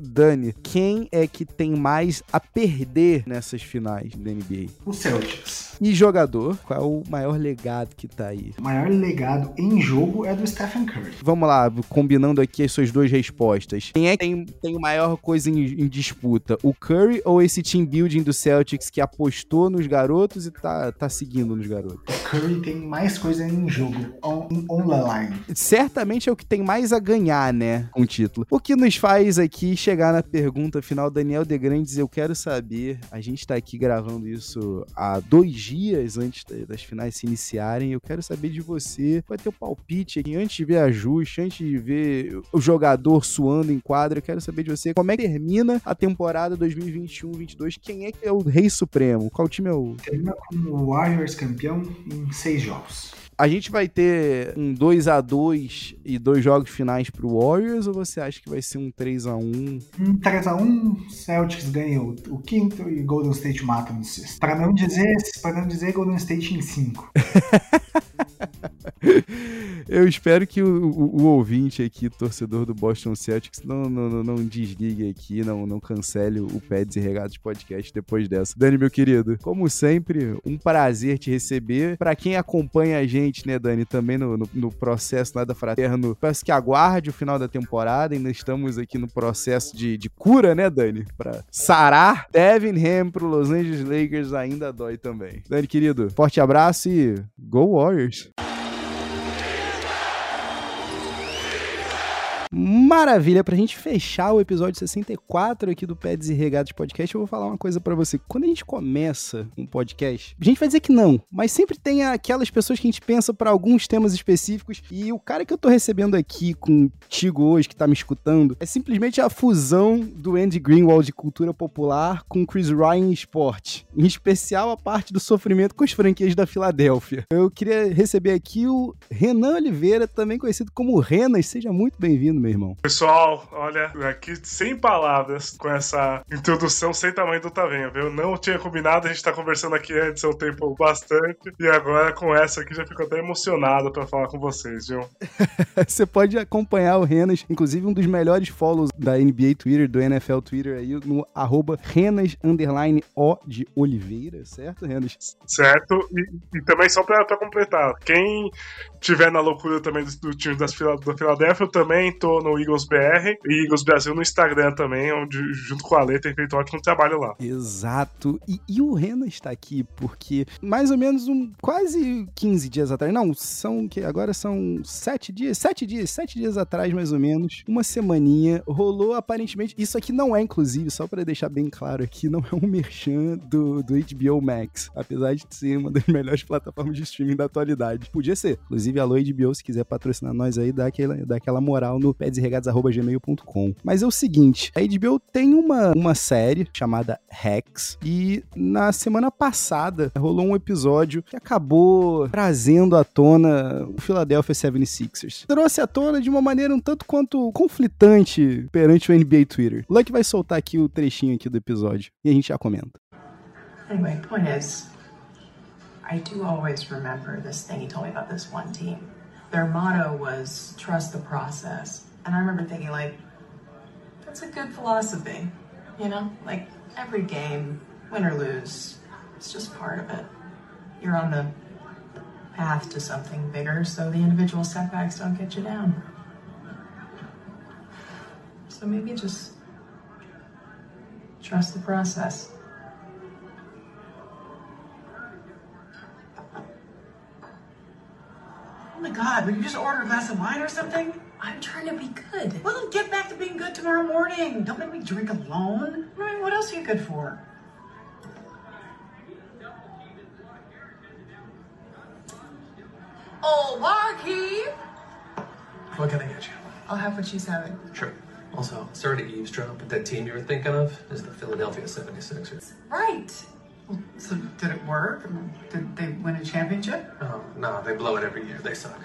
Dani, quem é que tem mais a perder nessas finais da NBA? O Celtics. E jogador, qual é o maior legado que tá aí? O maior legado em jogo é do Stephen Curry. Vamos lá, combinando aqui as suas duas respostas. Quem é que tem, tem maior coisa em, em, disputa? O Curry ou esse team building do Celtics que apostou nos garotos e tá, tá seguindo nos garotos? O Curry tem mais coisa em jogo, on, on line. Certamente é o que tem mais a ganhar, né, com o título. O que nos faz aqui chegar na pergunta final, Daniel De Grandes, eu quero saber, a gente tá aqui gravando isso há dois dias antes das finais se iniciarem, eu quero saber de você, vai ter o palpite aqui, antes de ver ajuste, antes de ver o jogador suando em quadra. Eu quero saber de você como é que termina a temporada 2021-22. Quem é que é o rei supremo? Qual time é o. Termina como Warriors campeão em seis jogos. A gente vai ter um 2 a 2 e dois jogos finais pro Warriors ou você acha que vai ser um 3 a 1 Um 3 a 1 Celtics ganha o, o quinto e Golden State mata no sexto. Para não dizer, para não dizer Golden State em 5. Eu espero que o, o, o, ouvinte aqui, torcedor do Boston Celtics, não, não, não desligue aqui, não, não cancele o Peds e Regatos Podcast depois dessa. Dani, meu querido, como sempre, um prazer te receber. Para quem acompanha a gente, né, Dani, também no, no, no, processo Nada Fraterno, peço que aguarde o final da temporada. Ainda estamos aqui no processo de, de cura, né, Dani? Pra sarar. Devin Ham pro Los Angeles Lakers ainda dói também. Dani, querido, forte abraço e Go Warriors! Mm. Maravilha, pra gente fechar o episódio 64 aqui do Peds e Regados Podcast, eu vou falar uma coisa para você. Quando a gente começa um podcast, a gente vai dizer que não, mas sempre tem aquelas pessoas que a gente pensa para alguns temas específicos e o cara que eu tô recebendo aqui contigo hoje, que tá me escutando, é simplesmente a fusão do Andy Greenwald de cultura popular com Chris Ryan em esporte, em especial a parte do sofrimento com as franquias da Filadélfia. Eu queria receber aqui o Renan Oliveira, também conhecido como Renas, seja muito bem-vindo meu irmão. Pessoal, olha, aqui sem palavras com essa introdução sem tamanho do Tavenha, viu? Não tinha combinado, a gente tá conversando aqui antes há um tempo bastante, e agora com essa aqui já fico até emocionado para falar com vocês, viu? Você pode acompanhar o Renas, inclusive um dos melhores follows da NBA Twitter, do NFL Twitter aí, no arroba Renas underline O de Oliveira, certo, Renas? Certo, e, e também só pra, pra completar, quem tiver na loucura também do, do time das, da Filadélfia, eu também tô no Eagles BR e Eagles Brasil no Instagram também, onde junto com a Lê tem feito um ótimo trabalho lá. Exato. E, e o Rena está aqui porque mais ou menos um quase 15 dias atrás, não, são que agora são sete dias, sete dias, sete dias atrás mais ou menos, uma semaninha rolou aparentemente. Isso aqui não é inclusive só para deixar bem claro aqui, não é um merchan do, do HBO Max, apesar de ser uma das melhores plataformas de streaming da atualidade. Podia ser. Inclusive, alô HBO, se quiser patrocinar nós aí, dá aquela, dá aquela moral no Mas é o seguinte, a HBO tem uma, uma série chamada Rex e na semana passada rolou um episódio que acabou trazendo à tona o Philadelphia 76ers. Trouxe à tona de uma maneira um tanto quanto conflitante perante o NBA Twitter. O Luck vai soltar aqui o trechinho aqui do episódio e a gente já comenta. Anyway, point is, I do always remember this thing he told me about this one team. Their motto was trust the process. And I remember thinking, like, that's a good philosophy. You know, like every game, win or lose, it's just part of it. You're on the path to something bigger, so the individual setbacks don't get you down. So maybe just trust the process. Oh my god, would you just order a glass of wine or something? I'm trying to be good. Well, get back to being good tomorrow morning. Don't make me drink alone. I mean, what else are you good for? Oh, Marky! What can I get you? I'll have what she's having. Sure. Also, sorry to eavesdrop, but that team you were thinking of is the Philadelphia 76ers. Right. Well, so did it work? Did they win a championship? Oh, no, they blow it every year. They suck.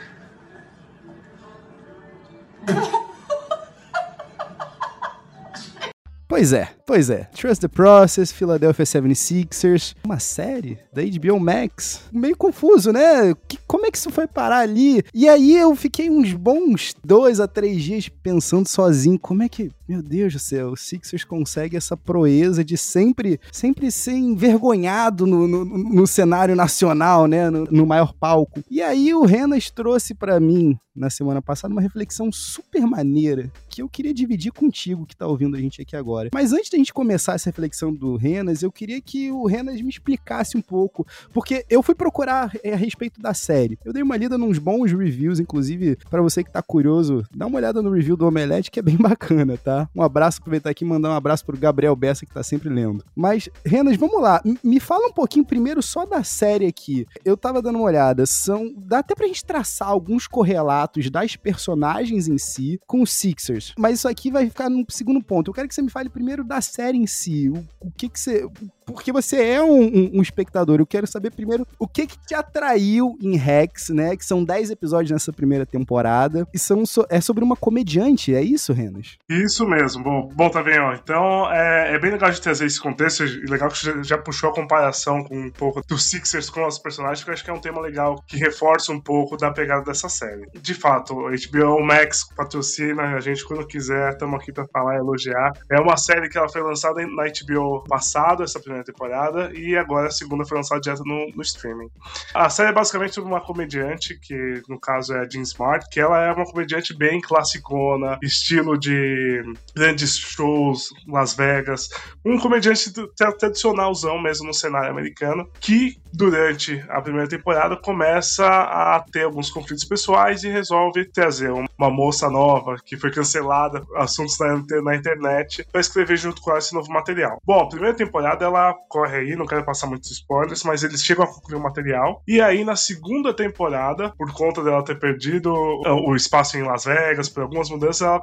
Pois é, pois é. Trust the Process, Philadelphia 76ers, uma série da HBO Max. Meio confuso, né? Que- como é que isso foi parar ali? E aí eu fiquei uns bons dois a três dias pensando sozinho, como é que, meu Deus do céu, o Sixers consegue essa proeza de sempre, sempre ser envergonhado no, no, no cenário nacional, né? No, no maior palco. E aí o Renas trouxe pra mim na semana passada uma reflexão super maneira que eu queria dividir contigo que tá ouvindo a gente aqui agora. Mas antes da gente começar essa reflexão do Renas, eu queria que o Renas me explicasse um pouco, porque eu fui procurar é, a respeito da série. Eu dei uma lida nos bons reviews, inclusive, para você que tá curioso, dá uma olhada no review do Omelete que é bem bacana, tá? Um abraço, aproveitar aqui e mandar um abraço pro Gabriel Bessa que tá sempre lendo. Mas, Renas, vamos lá. M- Me fala um pouquinho primeiro só da série aqui. Eu tava dando uma olhada, são dá até pra gente traçar alguns correlatos das personagens em si com os Sixers. Mas isso aqui vai ficar no segundo ponto. Eu quero que você me fale primeiro da série em si. O, o que que você porque você é um, um- um espectador, eu quero saber primeiro o que que te atraiu em Rex, né? Que são 10 episódios nessa primeira temporada. E são so- é sobre uma comediante, é isso, Renas? Isso mesmo. Bom, bom tá bem, ó. Então é, é bem legal de trazer esse contexto. E legal que você já, já puxou a comparação com um pouco dos Sixers com os personagens, que eu acho que é um tema legal que reforça um pouco da pegada dessa série. De fato, HBO Max patrocina a gente quando quiser, estamos aqui pra falar e elogiar. É uma série que ela foi lançada na HBO passado, essa primeira temporada, e agora a segunda foi lançada direto no, no streaming. A série é basicamente sobre uma comediante, que no caso é a Jean Smart, que ela é uma comediante bem classicona, estilo de grandes shows, Las Vegas. Um comediante tra- tradicionalzão mesmo no cenário americano, que durante a primeira temporada começa a ter alguns conflitos pessoais e trazer um- uma moça nova que foi cancelada, assuntos na, inter- na internet, para escrever junto com ela esse novo material. Bom, a primeira temporada ela corre aí, não quero passar muitos spoilers, mas eles chegam a concluir o material. E aí na segunda temporada, por conta dela ter perdido o espaço em Las Vegas, por algumas mudanças, ela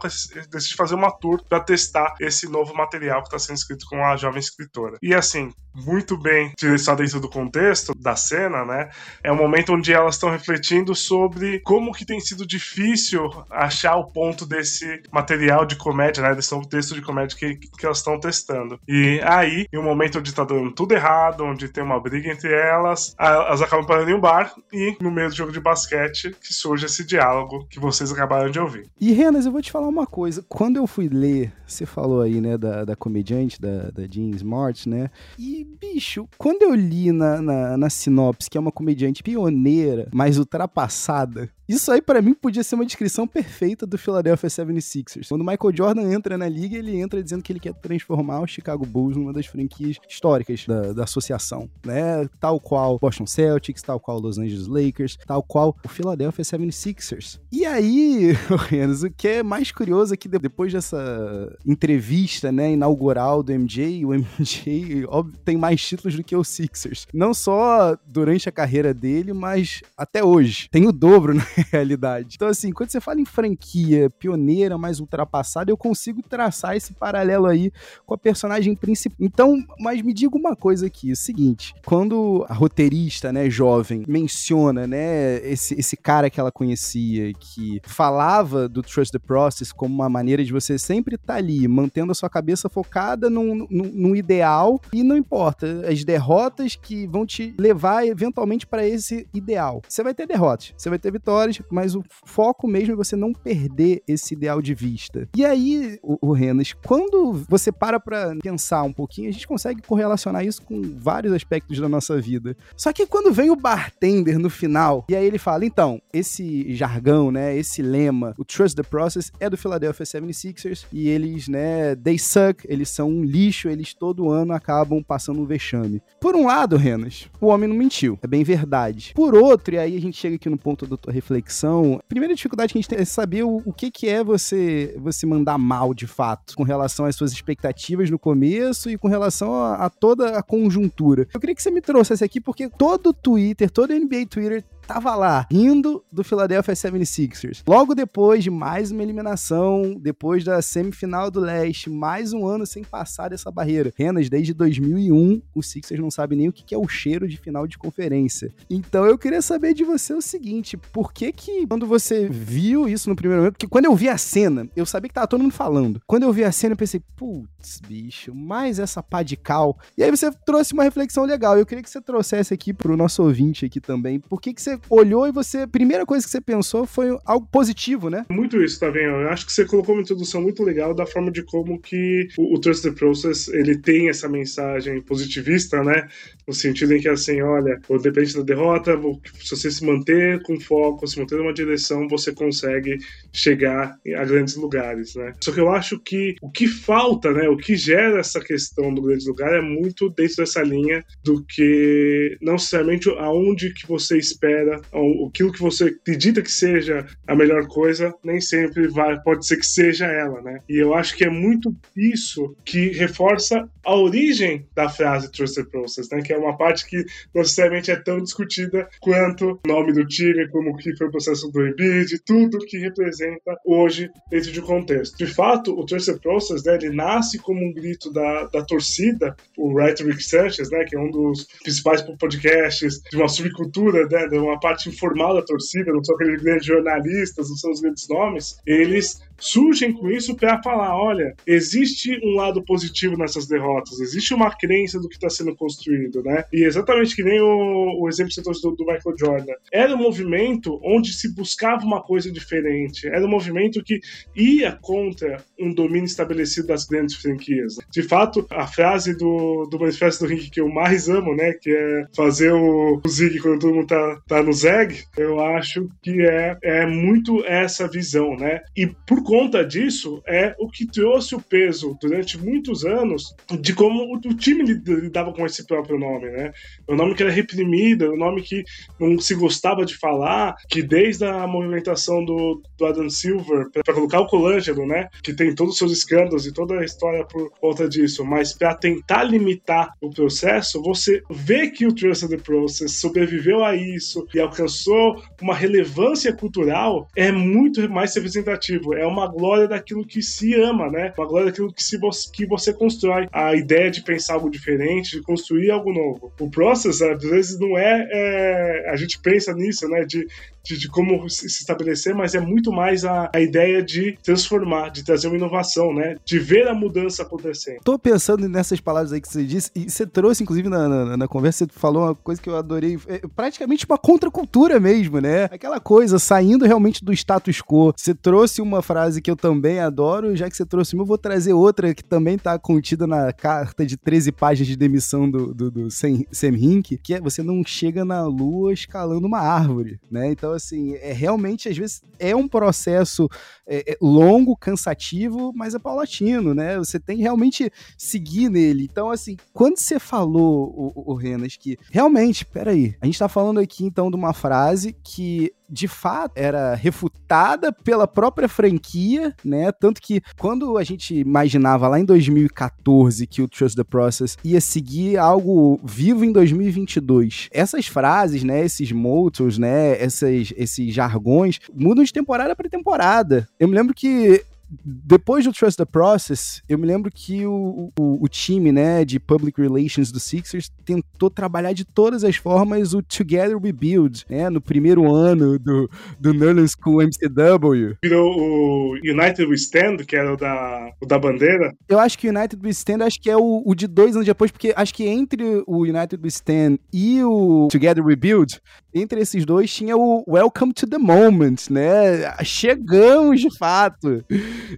decide fazer uma tour para testar esse novo material que está sendo escrito com a jovem escritora. E assim, muito bem só dentro do contexto da cena, né? É um momento onde elas estão refletindo sobre como que tem sido difícil achar o ponto desse material de comédia, né? Desse novo texto de comédia que, que elas estão testando. E aí, em um momento onde tá dando tudo errado, onde tem uma briga entre elas, elas acabam parando em um bar e no meio do jogo de basquete que surge esse diálogo que vocês acabaram de ouvir. E Renas, eu vou te falar uma coisa. Quando eu fui ler, você falou aí, né, da, da comediante, da, da Jean Smart, né? E, bicho, quando eu li na, na, na sinopse que é uma comediante pioneira, mas ultrapassada, isso aí pra mim podia ser uma descrição perfeita do Philadelphia 76ers. Quando o Michael Jordan entra na liga, ele entra dizendo que ele quer transformar o Chicago Bulls numa das franquias históricas da, da associação, né? Tal qual Boston Celtics, tal qual Los Angeles Lakers, tal qual o Philadelphia 76ers. E aí, Renas, o que é mais curioso é que de- depois dessa entrevista, né, inaugural do MJ, o MJ óbvio, tem mais títulos do que o Sixers. Não só durante a carreira dele, mas até hoje. Tem o dobro, na realidade. Então, assim, quando você fala em franquia pioneira, mais ultrapassada, eu consigo traçar esse paralelo aí com a personagem principal. Então, mas me diga uma coisa aqui, o seguinte, quando a roteirista, né, jovem, menciona, né, esse, esse cara que ela conhecia, que falava do Trust the Process como uma maneira de você sempre estar tá ali, mantendo a sua cabeça focada num, num, num ideal, e não importa as derrotas que vão te levar eventualmente para esse ideal. Você vai ter derrotas, você vai ter vitórias, mas o foco mesmo é você não perder esse ideal de vista. E aí, o, o Renas, quando você para para pensar um pouquinho, a gente consegue correlacionar isso com vários aspectos da nossa vida. Só que quando vem o bartender no final, e aí ele fala, então, esse jargão, né, esse lema, o Trust the Process é do Philadelphia 76ers e eles, né, they suck, eles são um lixo, eles todo ano acabam passando um vexame. Por um lado, Renas, o homem não mentiu, é bem verdade. Por outro, e aí a gente chega aqui no ponto da tua reflexão, a primeira dificuldade que a gente tem é saber o, o que que é você você mandar mal de fato, com relação às suas expectativas no começo e com relação a, a toda a conjuntura. Eu queria que você me trouxesse aqui porque todo Twitter, todo NBA Twitter tava lá, rindo do Philadelphia 76ers. Logo depois de mais uma eliminação, depois da semifinal do leste, mais um ano sem passar dessa barreira. Renas, desde 2001, o Sixers não sabe nem o que é o cheiro de final de conferência. Então eu queria saber de você o seguinte, por que que quando você viu isso no primeiro momento, porque quando eu vi a cena, eu sabia que tava todo mundo falando. Quando eu vi a cena, eu pensei, putz, bicho, mais essa pá de cal. E aí você trouxe uma reflexão legal. Eu queria que você trouxesse aqui pro nosso ouvinte aqui também, por que que você olhou e você, a primeira coisa que você pensou foi algo positivo, né? Muito isso, tá vendo? Eu acho que você colocou uma introdução muito legal da forma de como que o, o Trust the Process, ele tem essa mensagem positivista, né? No sentido em que, assim, olha, independente da derrota, se você se manter com foco, se manter numa direção, você consegue chegar a grandes lugares, né? Só que eu acho que o que falta, né, o que gera essa questão do grande lugar é muito dentro dessa linha do que não necessariamente aonde que você espera aquilo que você acredita que seja a melhor coisa, nem sempre vai, pode ser que seja ela, né? E eu acho que é muito isso que reforça a origem da frase Trusted Process, né? Que é uma parte que não necessariamente é tão discutida quanto o nome do time, como que foi o processo do Embiid, tudo que representa hoje dentro de um contexto. De fato, o Trusted Process, né, ele nasce como um grito da, da torcida, o Rick Sanchez, né, que é um dos principais podcasts de uma subcultura, né, de uma parte informal da torcida, não são aqueles grandes jornalistas, não são os grandes nomes, eles surgem com isso para falar: olha, existe um lado positivo nessas derrotas, existe uma crença do que está sendo construído, né? E exatamente que nem o, o exemplo que você trouxe do, do, Michael Jordan. Era um movimento onde se buscava uma coisa diferente, era um movimento que ia contra um domínio estabelecido das grandes franquias. De fato, a frase do, do manifesto do Ring que eu mais amo, né, que é fazer o, Zig quando todo mundo tá, tá no Zeg, eu acho que é, é muito essa visão, né? E por conta disso, é o que trouxe o peso durante muitos anos de como o time lidava com esse próprio nome, né? O nome que era reprimido, o nome que não se gostava de falar, que desde a movimentação do, do Adam Silver para colocar o Colangelo, né? Que tem todos os seus escândalos e toda a história por volta disso, mas para tentar limitar o processo, você vê que o Trust the Process sobreviveu a isso e alcançou uma relevância cultural é muito mais representativo. É uma glória daquilo que se ama, né? Uma glória daquilo que, se que você constrói. A ideia de pensar algo diferente, de construir algo novo. O process, às vezes, não é, é a gente pensa nisso, né? De de, de, como se estabelecer, mas é muito mais a, a, ideia de transformar, de trazer uma inovação, né? De ver a mudança acontecendo. Tô pensando nessas palavras aí que você disse, e você trouxe, inclusive, na, na, na conversa, você falou uma coisa que eu adorei, é praticamente uma contracultura mesmo, né? Aquela coisa, saindo realmente do status quo. Você trouxe uma frase que eu também adoro, já que você trouxe uma, eu vou trazer outra que também tá contida na carta de 13 páginas de demissão do, do, do Sam, Sam Hink, que é você não chega na lua escalando uma árvore, né? Então, assim, é realmente, às vezes, é um processo é, é, longo, cansativo, mas é paulatino, né? Você tem realmente seguir nele. Então, assim, quando você falou, o, o Renas, que realmente, peraí, a gente tá falando aqui, então, de uma frase que de fato era refutada pela própria franquia, né? Tanto que quando a gente imaginava lá em 2014 que o Trust the Process ia seguir algo vivo em 2022, essas frases, né, esses mottos, né, essas, esses jargões mudam de temporada para temporada. Eu me lembro que depois do Trust the Process, eu me lembro que o, o, o, time, né, de Public Relations do Sixers tentou trabalhar de todas as formas o Together We Build, né, no primeiro ano do, do Nerlens School MCW. Virou o United We Stand, que era o da, o da bandeira? Eu acho que o United We Stand, acho que é o, o de dois anos depois, porque acho que entre o United We Stand e o Together We Build, entre esses dois tinha o Welcome to the Moment, né? Chegamos de fato.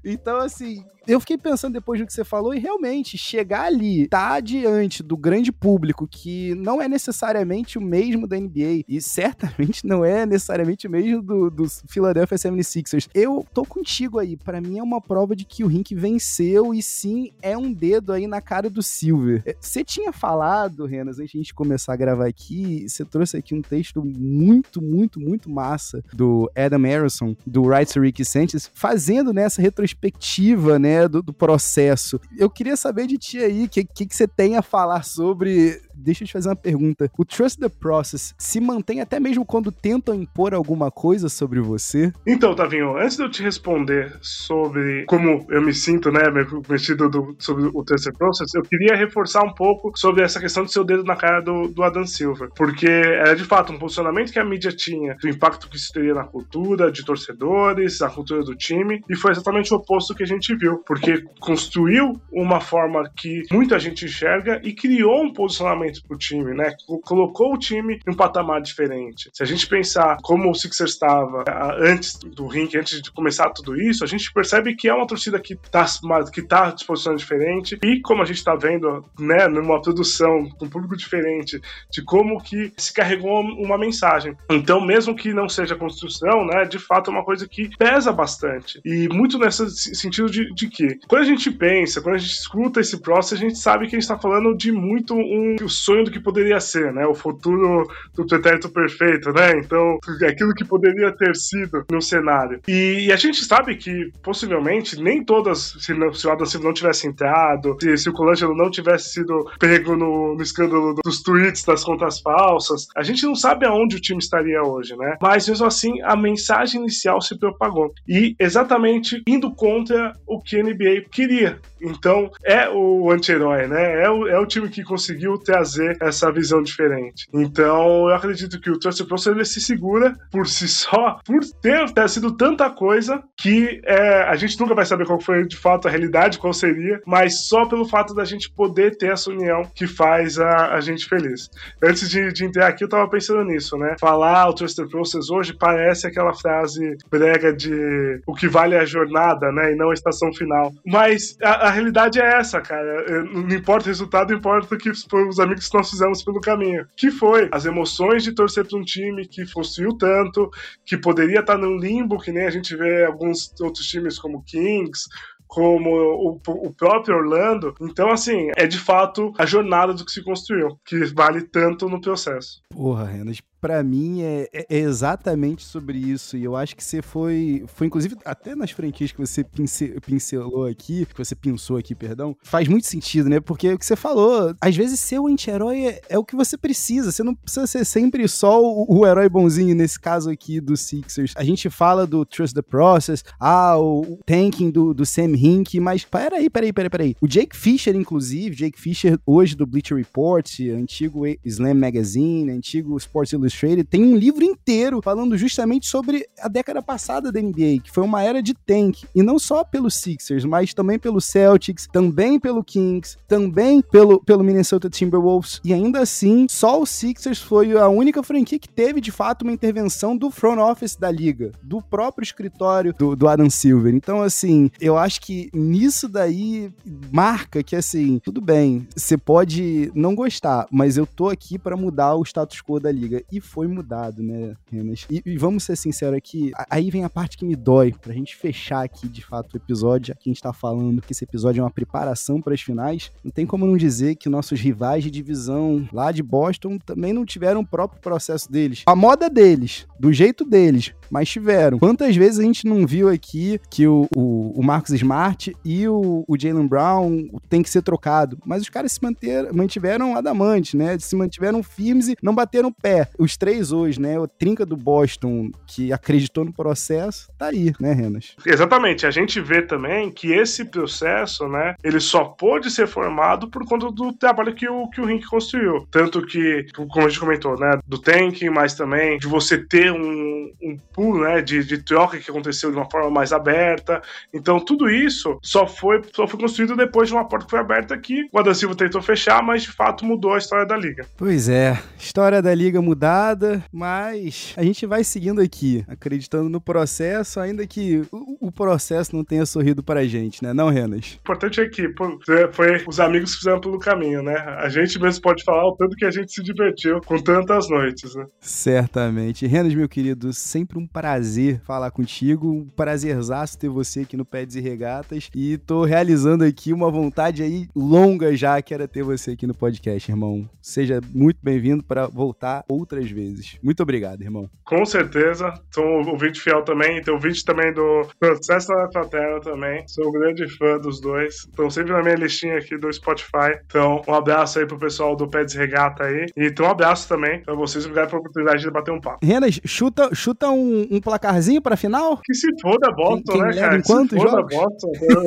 Então, assim, eu fiquei pensando depois do que você falou e realmente chegar ali, tá diante do grande público que não é necessariamente o mesmo da NBA e certamente não é necessariamente o mesmo do, do Philadelphia 76ers. Eu tô contigo aí, para mim é uma prova de que o Rink venceu e sim é um dedo aí na cara do Silver. É, você tinha falado, Renas, antes de a gente começar a gravar aqui, você trouxe aqui um texto muito, muito, muito massa do Adam Harrison, do Right Rick Sanchez, fazendo nessa retrospectiva, né, do, do processo. Eu queria saber de ti aí, o que, que, que você tem a falar sobre deixa eu te fazer uma pergunta. O Trust the Process se mantém até mesmo quando tentam impor alguma coisa sobre você? Então, Tavinho, antes de eu te responder sobre como eu me sinto, né, mexido do, sobre o Trust the Process, eu queria reforçar um pouco sobre essa questão do seu dedo na cara do, do Adam Silver. Porque é de fato um posicionamento que a mídia tinha do impacto que isso teria na cultura de torcedores, na cultura do time, e foi exatamente o oposto que a gente viu. Porque construiu uma forma que muita gente enxerga e criou um posicionamento para pro time, né? Colocou o time em um patamar diferente. Se a gente pensar como o Sixers estava antes do ring, antes de começar tudo isso, a gente percebe que é uma torcida que tá, que tá disposição diferente e como a gente está vendo, né, numa produção com um público diferente, de como que se carregou uma mensagem. Então, mesmo que não seja construção, né, de fato é uma coisa que pesa bastante. E muito nesse sentido de, de que, quando a gente pensa, quando a gente escuta esse processo, a gente sabe que a gente está falando de muito um, sonho do que poderia ser, né? O futuro do pretérito perfeito, né? Então, aquilo que poderia ter sido no cenário. E, e a gente sabe que, possivelmente, nem todas, se, se o Adam Silva não tivesse entrado, se, se o Colangelo não tivesse sido pego no, no escândalo dos tweets, das contas falsas, a gente não sabe aonde o time estaria hoje, né? Mas, mesmo assim, a mensagem inicial se propagou. E exatamente indo contra o que a NBA queria. Então, é o anti-herói, né? É o, é o time que conseguiu trazer essa visão diferente. Então, eu acredito que o Trust Process ele se segura por si só, por ter, ter sido tanta coisa que é, a gente nunca vai saber qual foi de fato a realidade, qual seria, mas só pelo fato da gente poder ter essa união que faz a, a gente feliz. Antes de, de entrar aqui, eu tava pensando nisso, né? Falar o Trust Process hoje parece aquela frase brega de o que vale é a jornada, né? E não a estação final. Mas a, a realidade é essa, cara. Não importa o resultado, importa o que os amigos que nós fizemos pelo caminho. Que foi as emoções de torcer para um time que construiu tanto, que poderia estar no limbo, que nem a gente vê alguns outros times como Kings, como o, o, próprio Orlando. Então, assim, é de fato a jornada do que se construiu, que vale tanto no processo. Porra, Renas, para mim é, é, é, exatamente sobre isso. E eu acho que você foi, foi inclusive, até nas franquias que você pince, pincelou aqui, que você pensou aqui, perdão, faz muito sentido, né? Porque o que você falou, às vezes ser o anti-herói é, é, o que você precisa. Você não precisa ser sempre só o, o, herói bonzinho, nesse caso aqui do Sixers. A gente fala do Trust the Process, ah, o tanking do, do Sam Hink, mas peraí, peraí, peraí, peraí. O Jake Fisher, inclusive, Jake Fisher, hoje do Bleacher Report, antigo Slam Magazine, antigo Sports Illustrated, Illustrated tem um livro inteiro falando justamente sobre a década passada da NBA, que foi uma era de tank. E não só pelos Sixers, mas também pelo Celtics, também pelo Kings, também pelo, pelo Minnesota Timberwolves. E ainda assim, só o Sixers foi a única franquia que teve de fato uma intervenção do front office da liga, do próprio escritório do, do Adam Silver. Então, assim, eu acho que nisso daí marca que, assim, tudo bem, você pode não gostar, mas eu tô aqui para mudar o status quo da liga. E e foi mudado, né, Renas? E, e, vamos ser sinceros aqui, aí vem a parte que me dói, pra gente fechar aqui de fato o episódio, aqui a gente tá falando que esse episódio é uma preparação para as finais, não tem como não dizer que nossos rivais de divisão lá de Boston também não tiveram o próprio processo deles. A moda deles, do jeito deles, mas tiveram. Quantas vezes a gente não viu aqui que o, o, o Marcus Smart e o, o Jalen Brown tem que ser trocado? Mas os caras se manter, mantiveram adamante, né? Se mantiveram firmes e não bateram pé. Os três hoje, né? O trinca do Boston, que acreditou no processo, tá aí, né, Renas? Exatamente. A gente vê também que esse processo, né? Ele só pôde ser formado por conta do trabalho que o, que o Rink construiu. Tanto que, como a gente comentou, né? Do tanking, mas também de você ter um, um pool né, de, de troca que aconteceu de uma forma mais aberta. Então, tudo isso só foi, só foi construído depois de uma porta que foi aberta que o Adam Silva tentou fechar, mas de fato mudou a história da liga. Pois é, história da liga mudada, mas a gente vai seguindo aqui, acreditando no processo, ainda que o, o processo não tenha sorrido para a gente, né, não, Renas? O importante é que pô, foi os amigos que fizeram pelo caminho, né? A gente mesmo pode falar o tanto que a gente se divertiu com tantas noites, né? Certamente. Renas, meu querido, sempre um um prazer falar contigo, um prazerzaço ter você aqui no Peds e Regatas e tô realizando aqui uma vontade aí longa já que era ter você aqui no podcast, irmão. Seja muito bem-vindo para voltar outras vezes. Muito obrigado, irmão. Com certeza. Sou um ouvinte fiel também, tem ouvinte também do Processo da Fraterna também. Sou um grande fã dos dois. Estão sempre na minha listinha aqui do Spotify. Então, um abraço aí pro pessoal do Peds Regata aí. E então, um abraço também pra vocês. Obrigado pela oportunidade de bater um papo. Renas, chuta, chuta um um, placarzinho pra final? Que se foda Boston, quem, quem né, cara? Quantos se jogos? Boston. Eu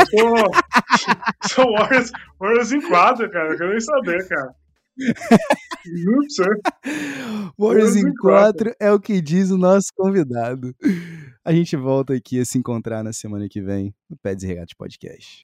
sou, Warriors, Warriors em quadro, cara. Eu quero nem saber, cara. Warriors em 4 é o que diz o nosso convidado. A gente volta aqui a se encontrar na semana que vem no Peds e Regatas Podcast.